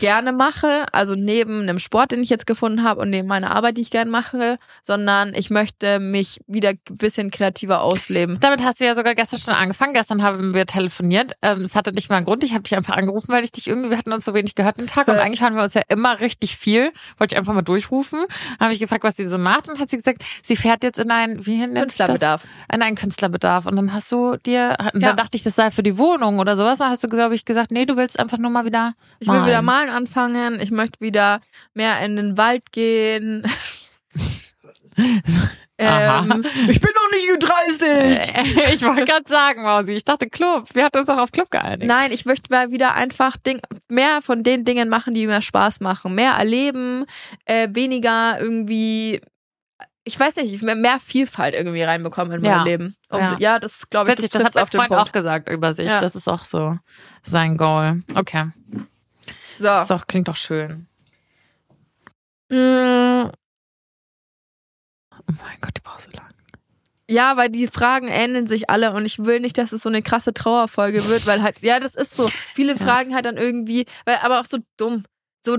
gerne mache, also neben einem Sport, den ich jetzt gefunden habe und neben meiner Arbeit, die ich gerne mache, sondern ich möchte mich wieder ein bisschen kreativer ausleben. Damit hast du ja sogar gestern schon angefangen. Gestern haben wir telefoniert. Ähm, es hatte nicht mal einen Grund. Ich habe dich einfach angerufen, weil ich dich irgendwie, wir hatten uns so wenig gehört den Tag und [LAUGHS] eigentlich hören wir uns ja immer richtig viel. Wollte ich einfach mal durchrufen. Habe ich gefragt, was sie so macht und hat sie gesagt, sie fährt jetzt in ein, wie nennt sich das? Künstlerbedarf. In einen Künstlerbedarf. Und dann hast du dir, Ja. dann dachte ich, das sei für die Wohnung oder sowas. Dann hast du, glaube ich, gesagt, nee, du willst einfach nur mal wieder Ich will wieder malen anfangen, ich möchte wieder mehr in den Wald gehen. [LAUGHS] Ähm, ich bin noch nicht Ü30. [LAUGHS] ich wollte gerade sagen, Mausi, ich dachte Club. Wir hatten uns doch auf Club geeinigt. Nein, ich möchte mal wieder einfach Ding, mehr von den Dingen machen, die mir Spaß machen. Mehr erleben, äh, weniger irgendwie, ich weiß nicht, mehr, mehr Vielfalt irgendwie reinbekommen in mein Ja. Leben. Und Ja. ja, das glaube ich, Witzig, das das hat mein auf Freund Punkt. auch gesagt über sich. Ja. Das ist auch so sein Goal. Okay. So. Das doch, klingt doch schön. Mm, Oh mein Gott, die Pause lang. Ja, weil die Fragen ähneln sich alle und ich will nicht, dass es so eine krasse Trauerfolge wird, weil halt, ja, das ist so. Viele fragen halt dann irgendwie, weil, aber auch so dumm. So,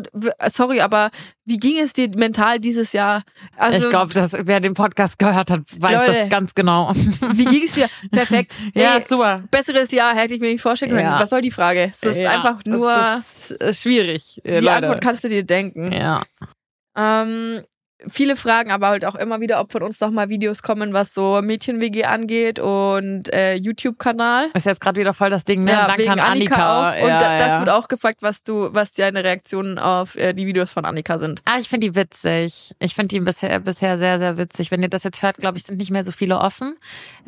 sorry, aber wie ging es dir mental dieses Jahr? Also, ich glaube, dass wer den Podcast gehört hat, weiß Leute. das ganz genau. wie ging es dir? [LAUGHS] Perfekt. ja, Hey, super. besseres Jahr hätte ich mir nicht vorstellen können. Ja. Was soll die Frage? Es ist Ja, einfach nur, ist äh, schwierig. äh, die Leute. Antwort kannst du dir denken. Ja. Ähm, viele fragen aber halt auch immer wieder, ob von uns noch mal Videos kommen, was so Mädchen-WG angeht und äh, YouTube-Kanal. Ist jetzt gerade wieder voll das Ding, ne? Ja, Danke wegen an Annika, Annika. auch. Und ja, da, das ja. wird auch gefragt, was du, was deine Reaktionen auf äh, die Videos von Annika sind. Ah, ich finde die witzig. Ich finde die bisher, bisher sehr, sehr witzig. Wenn ihr das jetzt hört, glaube ich, sind nicht mehr so viele offen.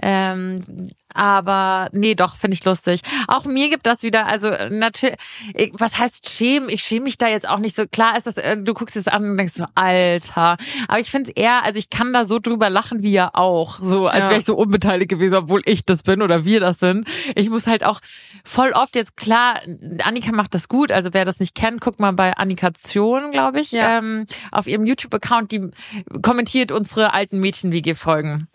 Ähm, aber nee, doch, finde ich lustig. Auch mir gibt das wieder, also natürlich, was heißt schämen? Ich schäme mich da jetzt auch nicht so. Klar ist das, äh, du guckst es an und denkst so, Alter. Aber ich finde es eher, also ich kann da so drüber lachen wie ihr auch. So, als Ja. wäre ich so unbeteiligt gewesen, obwohl ich das bin oder wir das sind. Ich muss halt auch voll oft jetzt klar, Annika macht das gut. Also wer das nicht kennt, guckt mal bei Annikation, glaube ich, Ja. ähm, auf ihrem YouTube-Account, die kommentiert unsere alten Mädchen-WG-Folgen.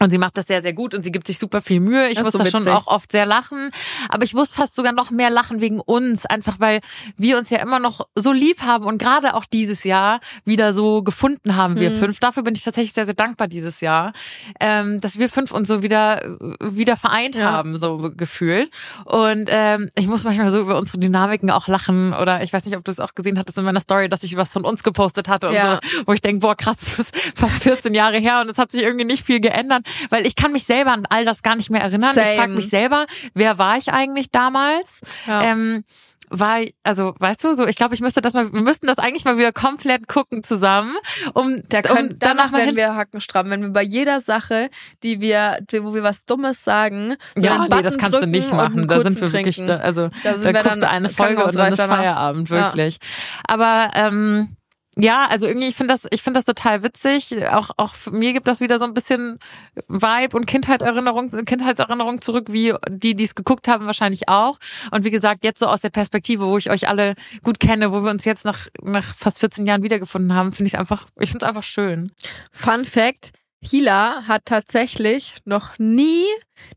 Und sie macht das sehr, sehr gut und sie gibt sich super viel Mühe. Ich Das muss so da schon auch oft sehr lachen. Aber ich muss fast sogar noch mehr lachen wegen uns. Einfach weil wir uns ja immer noch so lieb haben und gerade auch dieses Jahr wieder so gefunden haben, wir Mhm. fünf. Dafür bin ich tatsächlich sehr, sehr dankbar dieses Jahr, ähm, dass wir fünf uns so wieder, wieder vereint Ja. haben, so gefühlt. Und ähm, ich muss manchmal so über unsere Dynamiken auch lachen. Oder ich weiß nicht, ob du es auch gesehen hattest in meiner Story, dass ich was von uns gepostet hatte und Ja. sowas, wo ich denke, boah, krass, das ist fast 14 Jahre her und es hat sich irgendwie nicht viel geändert, weil ich kann mich selber an all das gar nicht mehr erinnern. Ich Same. frage mich selber, wer war ich eigentlich damals? Ja. Ähm, war ich, also weißt du, so ich glaube, ich müsste das mal, wir müssten das eigentlich mal wieder komplett gucken zusammen, um, Da können, um danach mal werden wir hackenstramm, wenn wir bei jeder Sache, die wir, wo wir was Dummes sagen, so ja, nee, das kannst du nicht machen. Da sind wir wirklich, da, also Da da guckst du eine Folge und dann ist danach. Feierabend, Ja. wirklich. Aber ähm, ja, also irgendwie, ich finde das, ich finde das total witzig. Auch, auch mir gibt das wieder so ein bisschen Vibe und Kindheitserinnerung, Kindheitserinnerung zurück, wie die, die es geguckt haben, wahrscheinlich auch. Und wie gesagt, jetzt so aus der Perspektive, wo ich euch alle gut kenne, wo wir uns jetzt nach, nach fast 14 Jahren wiedergefunden haben, finde ich es einfach, ich finde es einfach schön. Fun Fact, Hila hat tatsächlich noch nie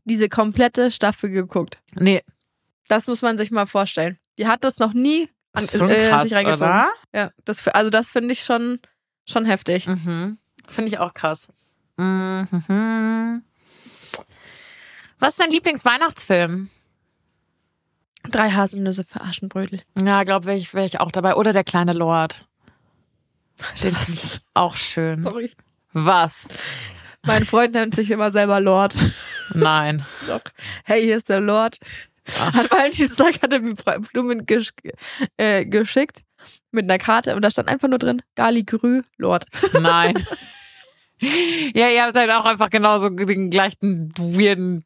diese komplette Staffel geguckt. Nee, Das muss man sich mal vorstellen. Die hat das noch nie an, schon äh, krass, sich reingezogen. oder? Ja, das, also das finde ich schon, schon heftig. Mhm. Finde ich auch krass. Mhm. Was ist dein Lieblingsweihnachtsfilm? Drei Haselnüsse für Aschenbrödel. Ja, glaube wäre ich, wär ich auch dabei. Oder der kleine Lord. Den ich auch schön. Sorry. Was? Mein Freund nennt sich immer selber Lord. Nein. Doch. Hey, hier ist der Lord. An Valentinstag hat er mir Blumen gesch äh, geschickt mit einer Karte und da stand einfach nur drin Gali Grü Lord. Nein. [LAUGHS] ja, ihr habt halt auch einfach genauso den gleichen weirden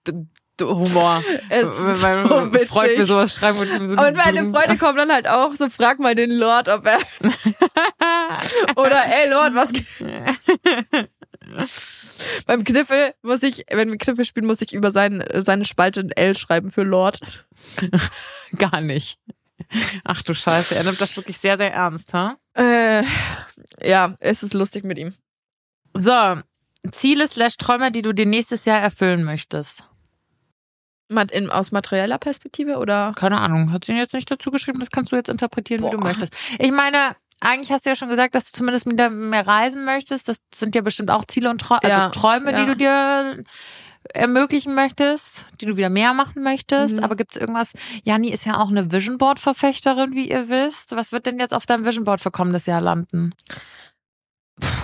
Humor. Es ist Wenn mein so witzig. Freund mir sowas schreibt und so Und meine Freunde kommen dann halt auch so, frag mal den Lord, ob er [LAUGHS] oder ey Lord, was? [LAUGHS] [LAUGHS] Beim Kniffel muss ich, wenn wir Kniffel spielen, muss ich über sein, seine Spalte ein L schreiben für Lord. [LAUGHS] Gar nicht. Ach du Scheiße, er nimmt das wirklich sehr, sehr ernst, ha? Äh, ja, es ist lustig mit ihm. So, Ziele slash Träume, die du dir nächstes Jahr erfüllen möchtest. In, aus materieller Perspektive oder? Keine Ahnung, hat sie jetzt nicht dazu geschrieben, das kannst du jetzt interpretieren, wie du Boah. möchtest. Ich meine, eigentlich hast du ja schon gesagt, dass du zumindest wieder mehr reisen möchtest. Das sind ja bestimmt auch Ziele und Träume, Ja, also Träume, ja. die du dir ermöglichen möchtest, die du wieder mehr machen möchtest. Mhm. Aber gibt's irgendwas? Jani ist ja auch eine Vision Board Verfechterin, wie ihr wisst. Was wird denn jetzt auf deinem Vision Board für kommendes Jahr landen?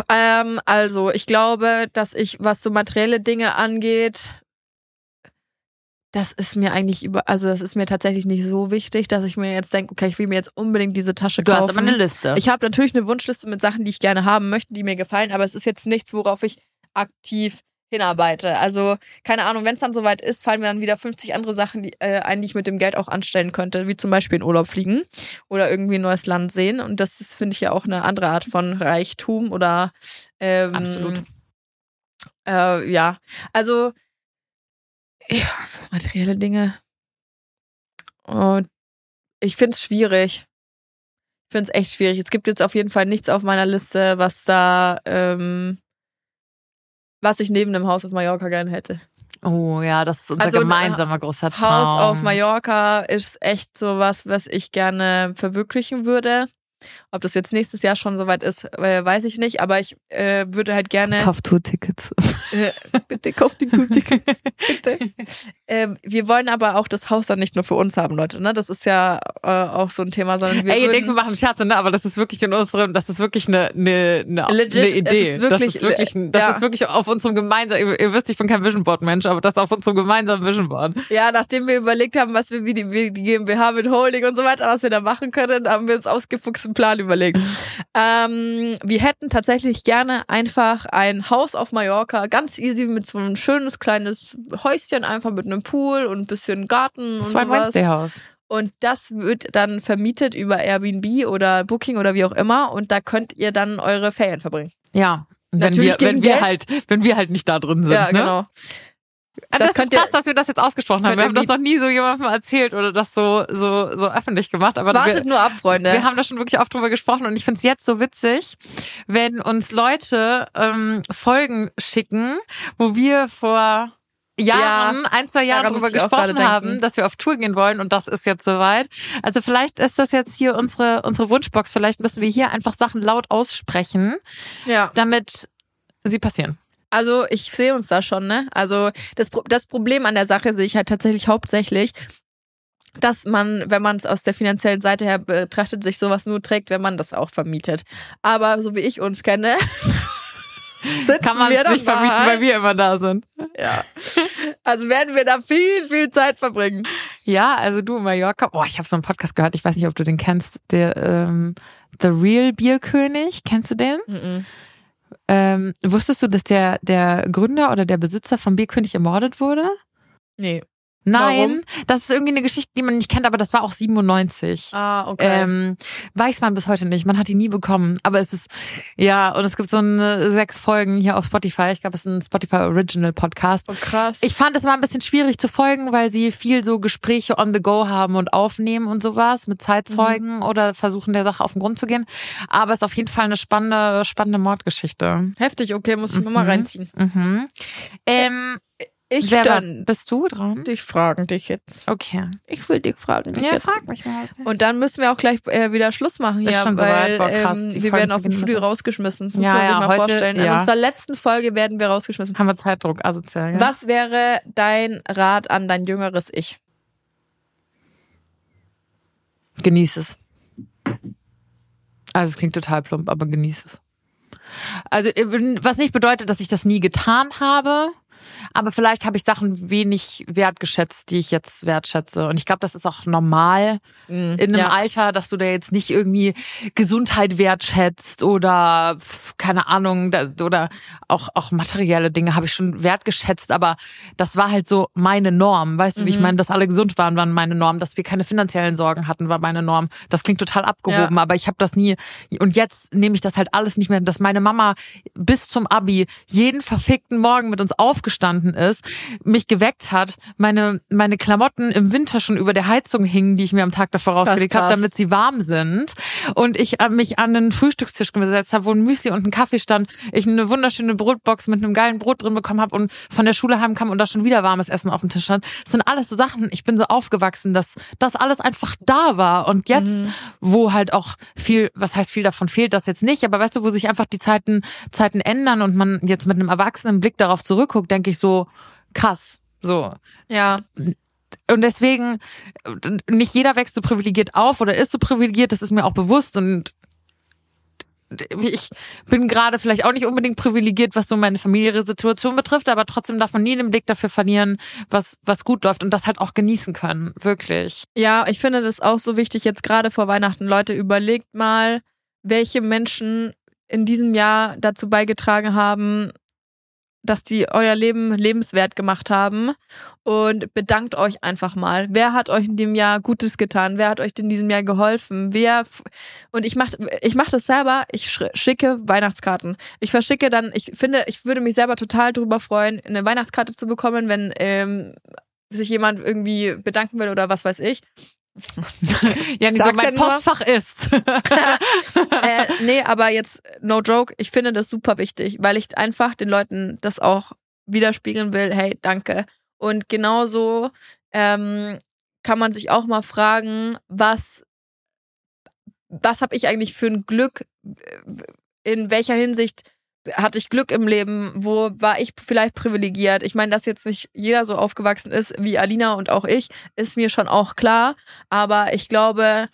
Ähm, also, ich glaube, dass ich, was so materielle Dinge angeht, das ist mir eigentlich über, also das ist mir tatsächlich nicht so wichtig, dass ich mir jetzt denke, okay, ich will mir jetzt unbedingt diese Tasche Du kaufen. hast aber eine Liste. Ich habe natürlich eine Wunschliste mit Sachen, die ich gerne haben möchte, die mir gefallen, aber es ist jetzt nichts, worauf ich aktiv hinarbeite. Also, keine Ahnung, wenn es dann soweit ist, fallen mir dann wieder 50 andere Sachen die, äh, ein, die ich mit dem Geld auch anstellen könnte, wie zum Beispiel in Urlaub fliegen oder irgendwie ein neues Land sehen. Und das ist, finde ich, ja auch eine andere Art von Reichtum oder ähm, Absolut. Äh, ja, also ja, materielle Dinge. Und ich finde es schwierig. Ich finde es echt schwierig. Es gibt jetzt auf jeden Fall nichts auf meiner Liste, was da, ähm, was ich neben dem Haus auf Mallorca gerne hätte. Oh ja, das ist unser Also, gemeinsamer großer Traum. Haus auf Mallorca ist echt so was, was ich gerne verwirklichen würde. Ob das jetzt nächstes Jahr schon soweit ist, äh, weiß ich nicht. Aber ich äh, würde halt gerne. Kauf Tourtickets. Äh, bitte kauft die Tourtickets. bitte. Ähm, wir wollen aber auch das Haus dann nicht nur für uns haben, Leute. Ne? Das ist ja äh, auch so ein Thema, sondern wir Ey, ihr denkt, wir machen Scherze, ne? Aber das ist wirklich in unserem, das ist wirklich eine, eine, eine, Legit, eine es Idee. ist wirklich- das ist wirklich, ein- das ja. ist wirklich auf unserem gemeinsamen, ihr, ihr wisst, ich bin kein Vision Board Mensch, aber das ist auf unserem gemeinsamen Vision Board. Ja, nachdem wir überlegt haben, was wir wie die, wie die GmbH mit Holding und so weiter, was wir da machen können, haben wir uns ausgefuchsten Plan überlegt. ähm, wir hätten tatsächlich gerne einfach ein Haus auf Mallorca, ganz easy mit so ein schönes kleines Häuschen, einfach mit einem Pool und ein bisschen Garten Das und war ein sowas. Wednesday House. Und das wird dann vermietet über Airbnb oder Booking oder wie auch immer. Und da könnt ihr dann eure Ferien verbringen. Ja. Wenn Natürlich wir, wenn wir Geld. halt, wenn wir halt nicht da drin sind. ja, ne? genau. Ah, Das Das, ist krass, dass wir das jetzt ausgesprochen haben. Wir haben das noch nie so jemandem erzählt oder das so, so, so öffentlich gemacht. Aber Wartet wir, nur ab, Freunde. wir haben da schon wirklich oft drüber gesprochen und ich find's jetzt so witzig, wenn uns Leute ähm, Folgen schicken, wo wir vor Jahren, ein, zwei Jahre gerade gesprochen haben, denken. dass wir auf Tour gehen wollen und das ist jetzt soweit. Also vielleicht ist das jetzt hier unsere, unsere Wunschbox. Vielleicht müssen wir hier einfach Sachen laut aussprechen, ja. damit sie passieren. Also ich sehe uns da schon, ne? Also das, das Problem an der Sache sehe ich halt tatsächlich hauptsächlich, dass man, wenn man es aus der finanziellen Seite her betrachtet, sich sowas nur trägt, wenn man das auch vermietet. Aber so wie ich uns kenne, [LAUGHS] Kann man es nicht vermieten, mal weil wir immer da sind. Ja. Also werden wir da viel, viel Zeit verbringen. Ja, also du in Mallorca. Oh, ich habe so einen Podcast gehört. Ich weiß nicht, ob du den kennst. Der ähm, The Real Bierkönig. Kennst du den? Mhm. Ähm, wusstest du, dass der der Gründer oder der Besitzer vom Bierkönig ermordet wurde? Nee. Nein, Warum? das ist irgendwie eine Geschichte, die man nicht kennt, aber das war auch 97. Ah, okay. Ähm, weiß man bis heute nicht. Man hat die nie bekommen. Aber es ist, ja, und es gibt so eine, sechs Folgen hier auf Spotify. Ich glaube, es ist ein Spotify Original Podcast. oh, krass. Ich fand es mal ein bisschen schwierig zu folgen, weil sie viel so Gespräche on the go haben und aufnehmen und sowas mit Zeitzeugen oder versuchen der Sache auf den Grund zu gehen. Aber es ist auf jeden Fall eine spannende, spannende Mordgeschichte. Heftig, okay, muss ich mir mal Mhm. reinziehen. Mhm. Ähm, Ich wer dann bist du dran? dich fragen dich jetzt. Okay. Ich will dich fragen dich Ja, jetzt. frag mich mal. Und dann müssen wir auch gleich äh, wieder Schluss machen Ist hier, schon weil soweit. Boah, krass, ähm, die wir werden aus dem Studio so. rausgeschmissen. Das muss Ja, man sich ja, mal heute- vorstellen. In ja. unserer letzten Folge werden wir rausgeschmissen. Haben wir Zeitdruck, asozial, ja? Was wäre dein Rat an dein jüngeres Ich? Genieß es. Also es klingt total plump, aber genieß es. Also was nicht bedeutet, dass ich das nie getan habe, aber vielleicht habe ich Sachen wenig wertgeschätzt, die ich jetzt wertschätze. Und ich glaube, das ist auch normal in einem ja. Alter, dass du da jetzt nicht irgendwie Gesundheit wertschätzt oder keine Ahnung oder auch auch materielle Dinge habe ich schon wertgeschätzt, aber das war halt so meine Norm, weißt du, wie ich Mhm. meine, dass alle gesund waren, waren meine Norm, dass wir keine finanziellen Sorgen hatten, war meine Norm. Das klingt total abgehoben, aber ich habe das nie und jetzt nehme ich das halt alles nicht mehr, dass meine Mama bis zum Abi jeden verfickten Morgen mit uns aufgestanden ist, mich geweckt hat, meine meine Klamotten im Winter schon über der Heizung hingen, die ich mir am Tag davor rausgelegt habe, damit sie warm sind. Und ich mich an den Frühstückstisch gesetzt habe, wo ein Müsli und ein Kaffee stand, ich eine wunderschöne Brotbox mit einem geilen Brot drin bekommen habe und von der Schule heimkam und da schon wieder warmes Essen auf dem Tisch stand. Das sind alles so Sachen, ich bin so aufgewachsen, dass das alles einfach da war. Und jetzt, wo halt auch viel, was heißt viel davon fehlt, das jetzt nicht, aber weißt du, wo sich einfach die Zeiten Zeiten ändern und man jetzt mit einem erwachsenen Blick darauf zurückguckt, denke ich so krass, so Ja, und deswegen, nicht jeder wächst so privilegiert auf oder ist so privilegiert, das ist mir auch bewusst und ich bin gerade vielleicht auch nicht unbedingt privilegiert, was so meine familiäre Situation betrifft, aber trotzdem darf man nie den Blick dafür verlieren, was, was gut läuft und das halt auch genießen können, wirklich. ja, ich finde das auch so wichtig jetzt gerade vor Weihnachten. Leute, überlegt mal, welche Menschen in diesem Jahr dazu beigetragen haben, dass die euer Leben lebenswert gemacht haben und bedankt euch einfach mal. Wer hat euch in dem Jahr Gutes getan? Wer hat euch in diesem Jahr geholfen? Wer und ich mach ich mach das selber. Ich sch- schicke Weihnachtskarten. Ich verschicke dann. Ich finde, ich würde mich selber total drüber freuen, eine Weihnachtskarte zu bekommen, wenn ähm, sich jemand irgendwie bedanken will oder was weiß ich. Ja, nicht so mein nur. Postfach ist. [LAUGHS] äh, nee, aber jetzt no joke. Ich finde das super wichtig, weil ich einfach den Leuten das auch widerspiegeln will. Hey, danke. Und genauso ähm, kann man sich auch mal fragen, was was habe ich eigentlich für ein Glück, in welcher Hinsicht hatte ich Glück im Leben, wo war ich vielleicht privilegiert. Ich meine, dass jetzt nicht jeder so aufgewachsen ist wie Alina und auch ich, ist mir schon auch klar. Aber ich glaube,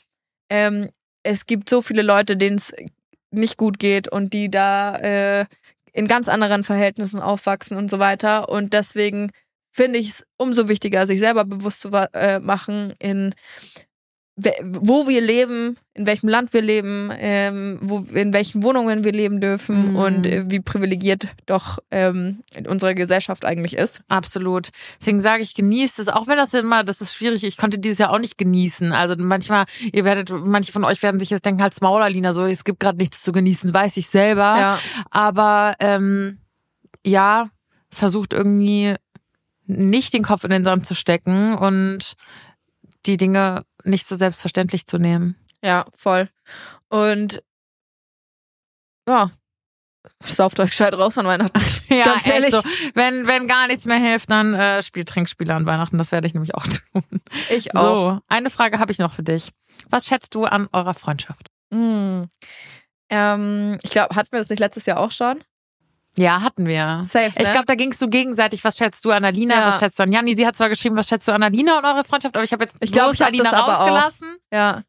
ähm, es gibt so viele Leute, denen es nicht gut geht und die da äh, in ganz anderen Verhältnissen aufwachsen und so weiter. Und deswegen finde ich es umso wichtiger, sich selber bewusst zu äh, machen, in wo wir leben, in welchem Land wir leben, ähm, wo, in welchen Wohnungen wir leben dürfen mhm. und äh, wie privilegiert doch ähm, unsere Gesellschaft eigentlich ist. Absolut. Deswegen sage ich, genießt es, auch wenn das immer, das ist schwierig, ich konnte dieses Jahr auch nicht genießen. Also manchmal, ihr werdet, manche von euch werden sich jetzt denken, als Maulerlina, so, es gibt gerade nichts zu genießen, weiß ich selber. Ja. Aber ähm, ja, versucht irgendwie nicht den Kopf in den Sand zu stecken und die Dinge nicht so selbstverständlich zu nehmen. Ja, voll. Und ja, sauft euch gescheit raus an Weihnachten. [LAUGHS] ja, Ganz ehrlich. So. Wenn, wenn gar nichts mehr hilft, dann äh, spielt Trinkspiele an Weihnachten. Das werde ich nämlich auch [LAUGHS] tun. Ich auch. So, eine Frage habe ich noch für dich. Was schätzt du an eurer Freundschaft? Mm. Ähm, ich glaube, hatten wir das nicht letztes Jahr auch schon? Ja, hatten wir. Safe, ne? Ich glaube, da gingst du gegenseitig, was schätzt du an Alina, ja. was schätzt du an Janni? Sie hat zwar geschrieben, was schätzt du an Alina und eure Freundschaft, aber ich habe jetzt ich glaube, ich Alina rausgelassen. Ja.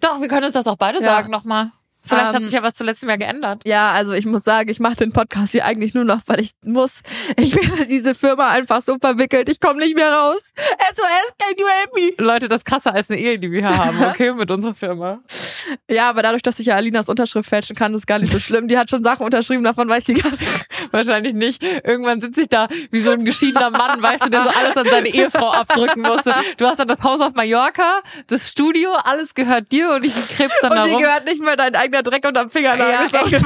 Doch, wir können uns das auch beide ja. sagen nochmal. Vielleicht um, hat ähm, sich ja was zuletzt mehr geändert. Ja, also ich muss sagen, ich mache den Podcast hier eigentlich nur noch, weil ich muss. Ich bin in diese Firma einfach so verwickelt, ich komme nicht mehr raus. SOS, can you help me? Leute, das ist krasser als eine Ehe, die wir hier haben, [LAUGHS] okay, mit unserer Firma. Ja, aber dadurch, dass ich ja Alinas Unterschrift fälschen kann, ist gar nicht so schlimm. Die hat schon Sachen unterschrieben, davon weiß die gar nicht. Wahrscheinlich nicht. Irgendwann sitze ich da wie so ein geschiedener Mann, weißt du, der so alles an seine Ehefrau abdrücken musste. Du hast dann das Haus auf Mallorca, das Studio, alles gehört dir und ich krebs dann und da Und die gehört nicht mehr dein eigener Dreck unterm Fingernagel. Ja, ich, [LAUGHS] ich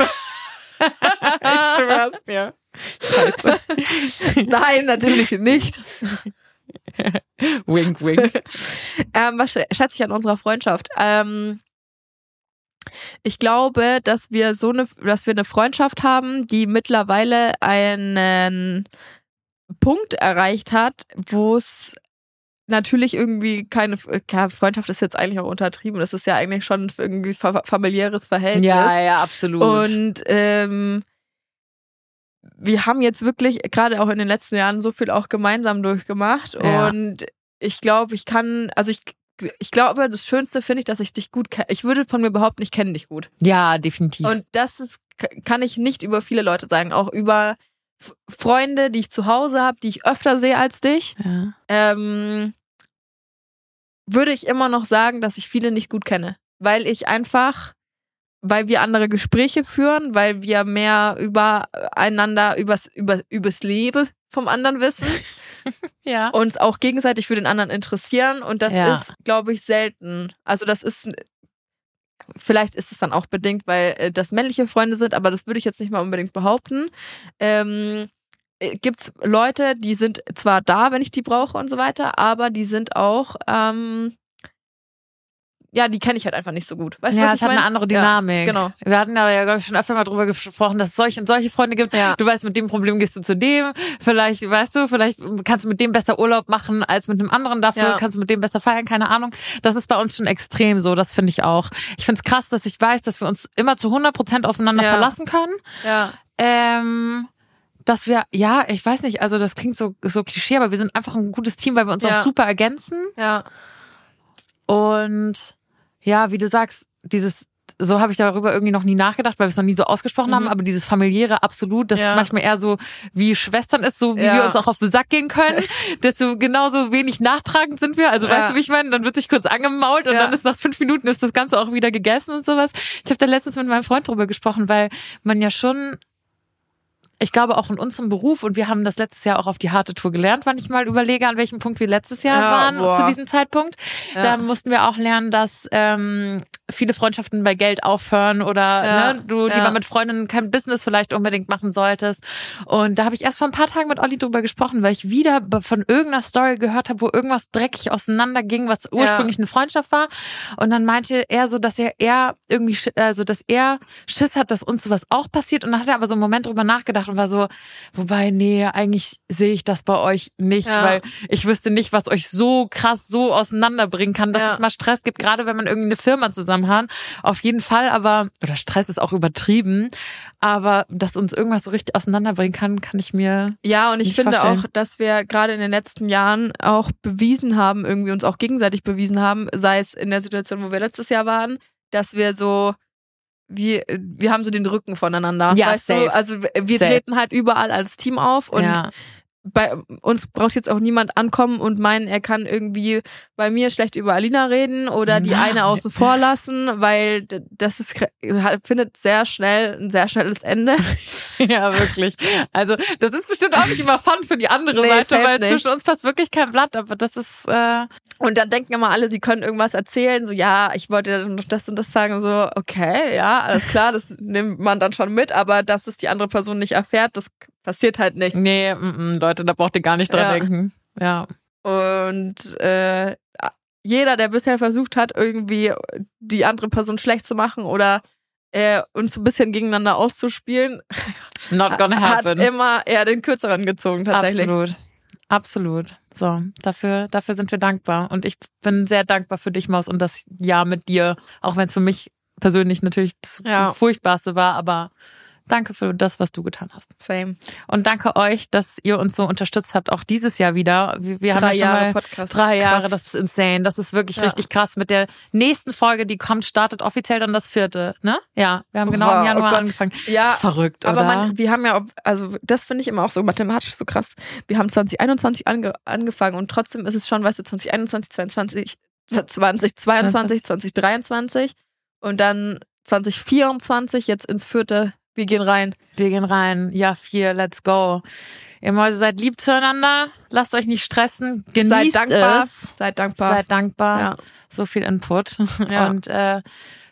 schwör's dir. Scheiße. Nein, natürlich nicht. wink, wink. Ähm, was schätze ich an unserer Freundschaft? Ähm, ich glaube, dass wir so eine, dass wir eine Freundschaft haben, die mittlerweile einen Punkt erreicht hat, wo es natürlich irgendwie keine, klar, Freundschaft ist jetzt eigentlich auch untertrieben. Das ist ja eigentlich schon irgendwie familiäres Verhältnis. Ja, ja, absolut. Und ähm, wir haben jetzt wirklich gerade auch in den letzten Jahren so viel auch gemeinsam durchgemacht. Ja. Und ich glaube, ich kann, also ich ich glaube, das Schönste finde ich, dass ich dich gut kenne. Ich würde von mir behaupten, ich kenne dich gut. Ja, definitiv. Und das ist, kann ich nicht über viele Leute sagen. Auch über Freunde, die ich zu Hause habe, die ich öfter sehe als dich. Ja. Ähm, würde ich immer noch sagen, dass ich viele nicht gut kenne. Weil ich einfach, weil wir andere Gespräche führen, weil wir mehr übereinander, übers, über, übers Leben vom anderen wissen. [LAUGHS] ja. uns auch gegenseitig für den anderen interessieren. Und das ja. ist, glaube ich, selten. Also das ist, vielleicht ist es dann auch bedingt, weil äh, das männliche Freunde sind, aber das würde ich jetzt nicht mal unbedingt behaupten. Ähm, äh, gibt's Leute, die sind zwar da, wenn ich die brauche und so weiter, aber die sind auch ähm, ja, die kenne ich halt einfach nicht so gut. Weißt ja, du, was es hat eine andere Dynamik. Ja, genau. Wir hatten aber ja, glaube ich, schon öfter mal drüber gesprochen, dass es solche und solche Freunde gibt. Ja. Du weißt, mit dem Problem gehst du zu dem. Vielleicht, weißt du, vielleicht kannst du mit dem besser Urlaub machen als mit einem anderen dafür. Ja. Kannst du mit dem besser feiern, keine Ahnung. Das ist bei uns schon extrem so, das finde ich auch. Ich finde es krass, dass ich weiß, dass wir uns immer zu 100 Prozent aufeinander ja. verlassen können. Ja. Ähm, dass wir, ja, ich weiß nicht, also das klingt so, so klischee, aber wir sind einfach ein gutes Team, weil wir uns ja. auch super ergänzen. Ja. Und ja, wie du sagst, dieses so habe ich darüber irgendwie noch nie nachgedacht, weil wir es noch nie so ausgesprochen mhm. haben, aber dieses familiäre absolut, das ja. ist manchmal eher so wie Schwestern ist, so wie ja. wir uns auch auf den Sack gehen können, [LAUGHS] desto genauso wenig nachtragend sind wir. Also ja. weißt du, wie ich meine? Dann wird sich kurz angemault und dann ist nach fünf Minuten ist das Ganze auch wieder gegessen und sowas. Ich habe da letztens mit meinem Freund drüber gesprochen, weil man ja schon ich glaube auch in unserem Beruf und wir haben das letztes Jahr auch auf die harte Tour gelernt, wenn ich mal überlege, an welchem Punkt wir letztes Jahr ja, waren boah. zu diesem Zeitpunkt. Ja. Da mussten wir auch lernen, dass ähm, viele Freundschaften bei Geld aufhören oder ja, ne, du lieber mit Freundinnen kein Business vielleicht unbedingt machen solltest. Und da habe ich erst vor ein paar Tagen mit Olli drüber gesprochen, weil ich wieder von irgendeiner Story gehört habe, wo irgendwas dreckig auseinanderging, was ursprünglich eine Freundschaft war. Und dann meinte er so, dass er eher irgendwie, also dass er Schiss hat, dass uns sowas auch passiert. Und dann hat er aber so einen Moment drüber nachgedacht und war so, wobei, nee, eigentlich sehe ich das bei euch nicht, ja. weil ich wüsste nicht, was euch so krass so auseinanderbringen kann, dass ja. es mal Stress gibt, gerade wenn man irgendwie eine Firma zusammen am Hahn. Auf jeden Fall, aber, oder Stress ist auch übertrieben, aber dass uns irgendwas so richtig auseinanderbringen kann, kann ich mir. Ja, und ich finde vorstellen. auch, dass wir gerade in den letzten Jahren auch bewiesen haben, irgendwie uns auch gegenseitig bewiesen haben, sei es in der Situation, wo wir letztes Jahr waren, dass wir so, wir, wir haben so den Rücken voneinander. Ja, weißt safe. du? Also wir Safe. treten halt überall als Team auf und ja. Bei uns braucht jetzt auch niemand ankommen und meinen, er kann irgendwie bei mir schlecht über Alina reden oder die Nein. eine außen vor lassen, weil das ist findet sehr schnell ein sehr schnelles Ende. [LAUGHS] Ja, wirklich. Also, das ist bestimmt auch nicht immer fun für die andere Nee, Seite, weil nicht. zwischen uns passt wirklich kein Blatt, aber das ist, äh, Und dann denken immer alle, sie können irgendwas erzählen, so ja, ich wollte noch das und das sagen, so okay, ja, alles klar, das nimmt man dann schon mit, aber dass es die andere Person nicht erfährt, das passiert halt nicht. nee, mm, mm, Leute, da braucht ihr gar nicht dran Ja. denken. Ja. Und äh, jeder, der bisher versucht hat, irgendwie die andere Person schlecht zu machen oder äh, uns ein bisschen gegeneinander auszuspielen, Not gonna hat happen. immer eher den kürzeren gezogen tatsächlich. Absolut. Absolut. So, dafür, dafür sind wir dankbar. Und ich bin sehr dankbar für dich, Maus, und das Jahr mit dir, auch wenn es für mich persönlich natürlich das Ja. Furchtbarste war, aber danke für das, was du getan hast. Same. Und danke euch, dass ihr uns so unterstützt habt, auch dieses Jahr wieder. Wir, wir Drei haben ja schon Jahre mal Podcast. drei Jahre, das ist insane. Das ist wirklich Ja. richtig krass. Mit der nächsten Folge, die kommt, startet offiziell dann das vierte, ne? Ja, wir haben genau Boah, im Januar oh angefangen. Ja, ist verrückt, Aber oder? man, wir haben ja, also das finde ich immer auch so mathematisch so krass. Wir haben 2021 ange, angefangen und trotzdem ist es schon, weißt du, 2021, 22, 2022, 2023 und dann 2024 jetzt ins vierte. Wir gehen rein. Wir gehen rein. Ja, vier, let's go. Ihr Mäuse, seid lieb zueinander. Lasst euch nicht stressen. Genießt Seid dankbar. es. Seid dankbar. Seid dankbar. Ja. So viel Input. [LAUGHS] Ja. Und äh,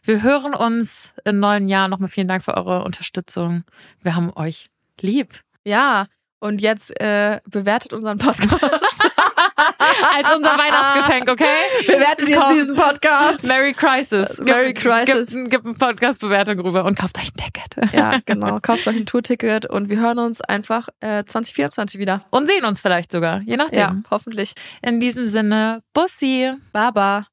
wir hören uns im neuen Jahr. Nochmal vielen Dank für eure Unterstützung. Wir haben euch lieb. ja. Und jetzt äh, bewertet unseren Podcast. [LAUGHS] Als unser Weihnachtsgeschenk, okay? bewertet jetzt diesen Podcast. Merry Crisis. Merry Crisis. Gib, gib eine Podcast-Bewertung rüber und kauft euch ein Ticket. Ja, genau. Kauft euch ein Tourticket und wir hören uns einfach äh, 2024 wieder. Und sehen uns vielleicht sogar, je nachdem. Ja, hoffentlich. In diesem Sinne, Bussi. Baba.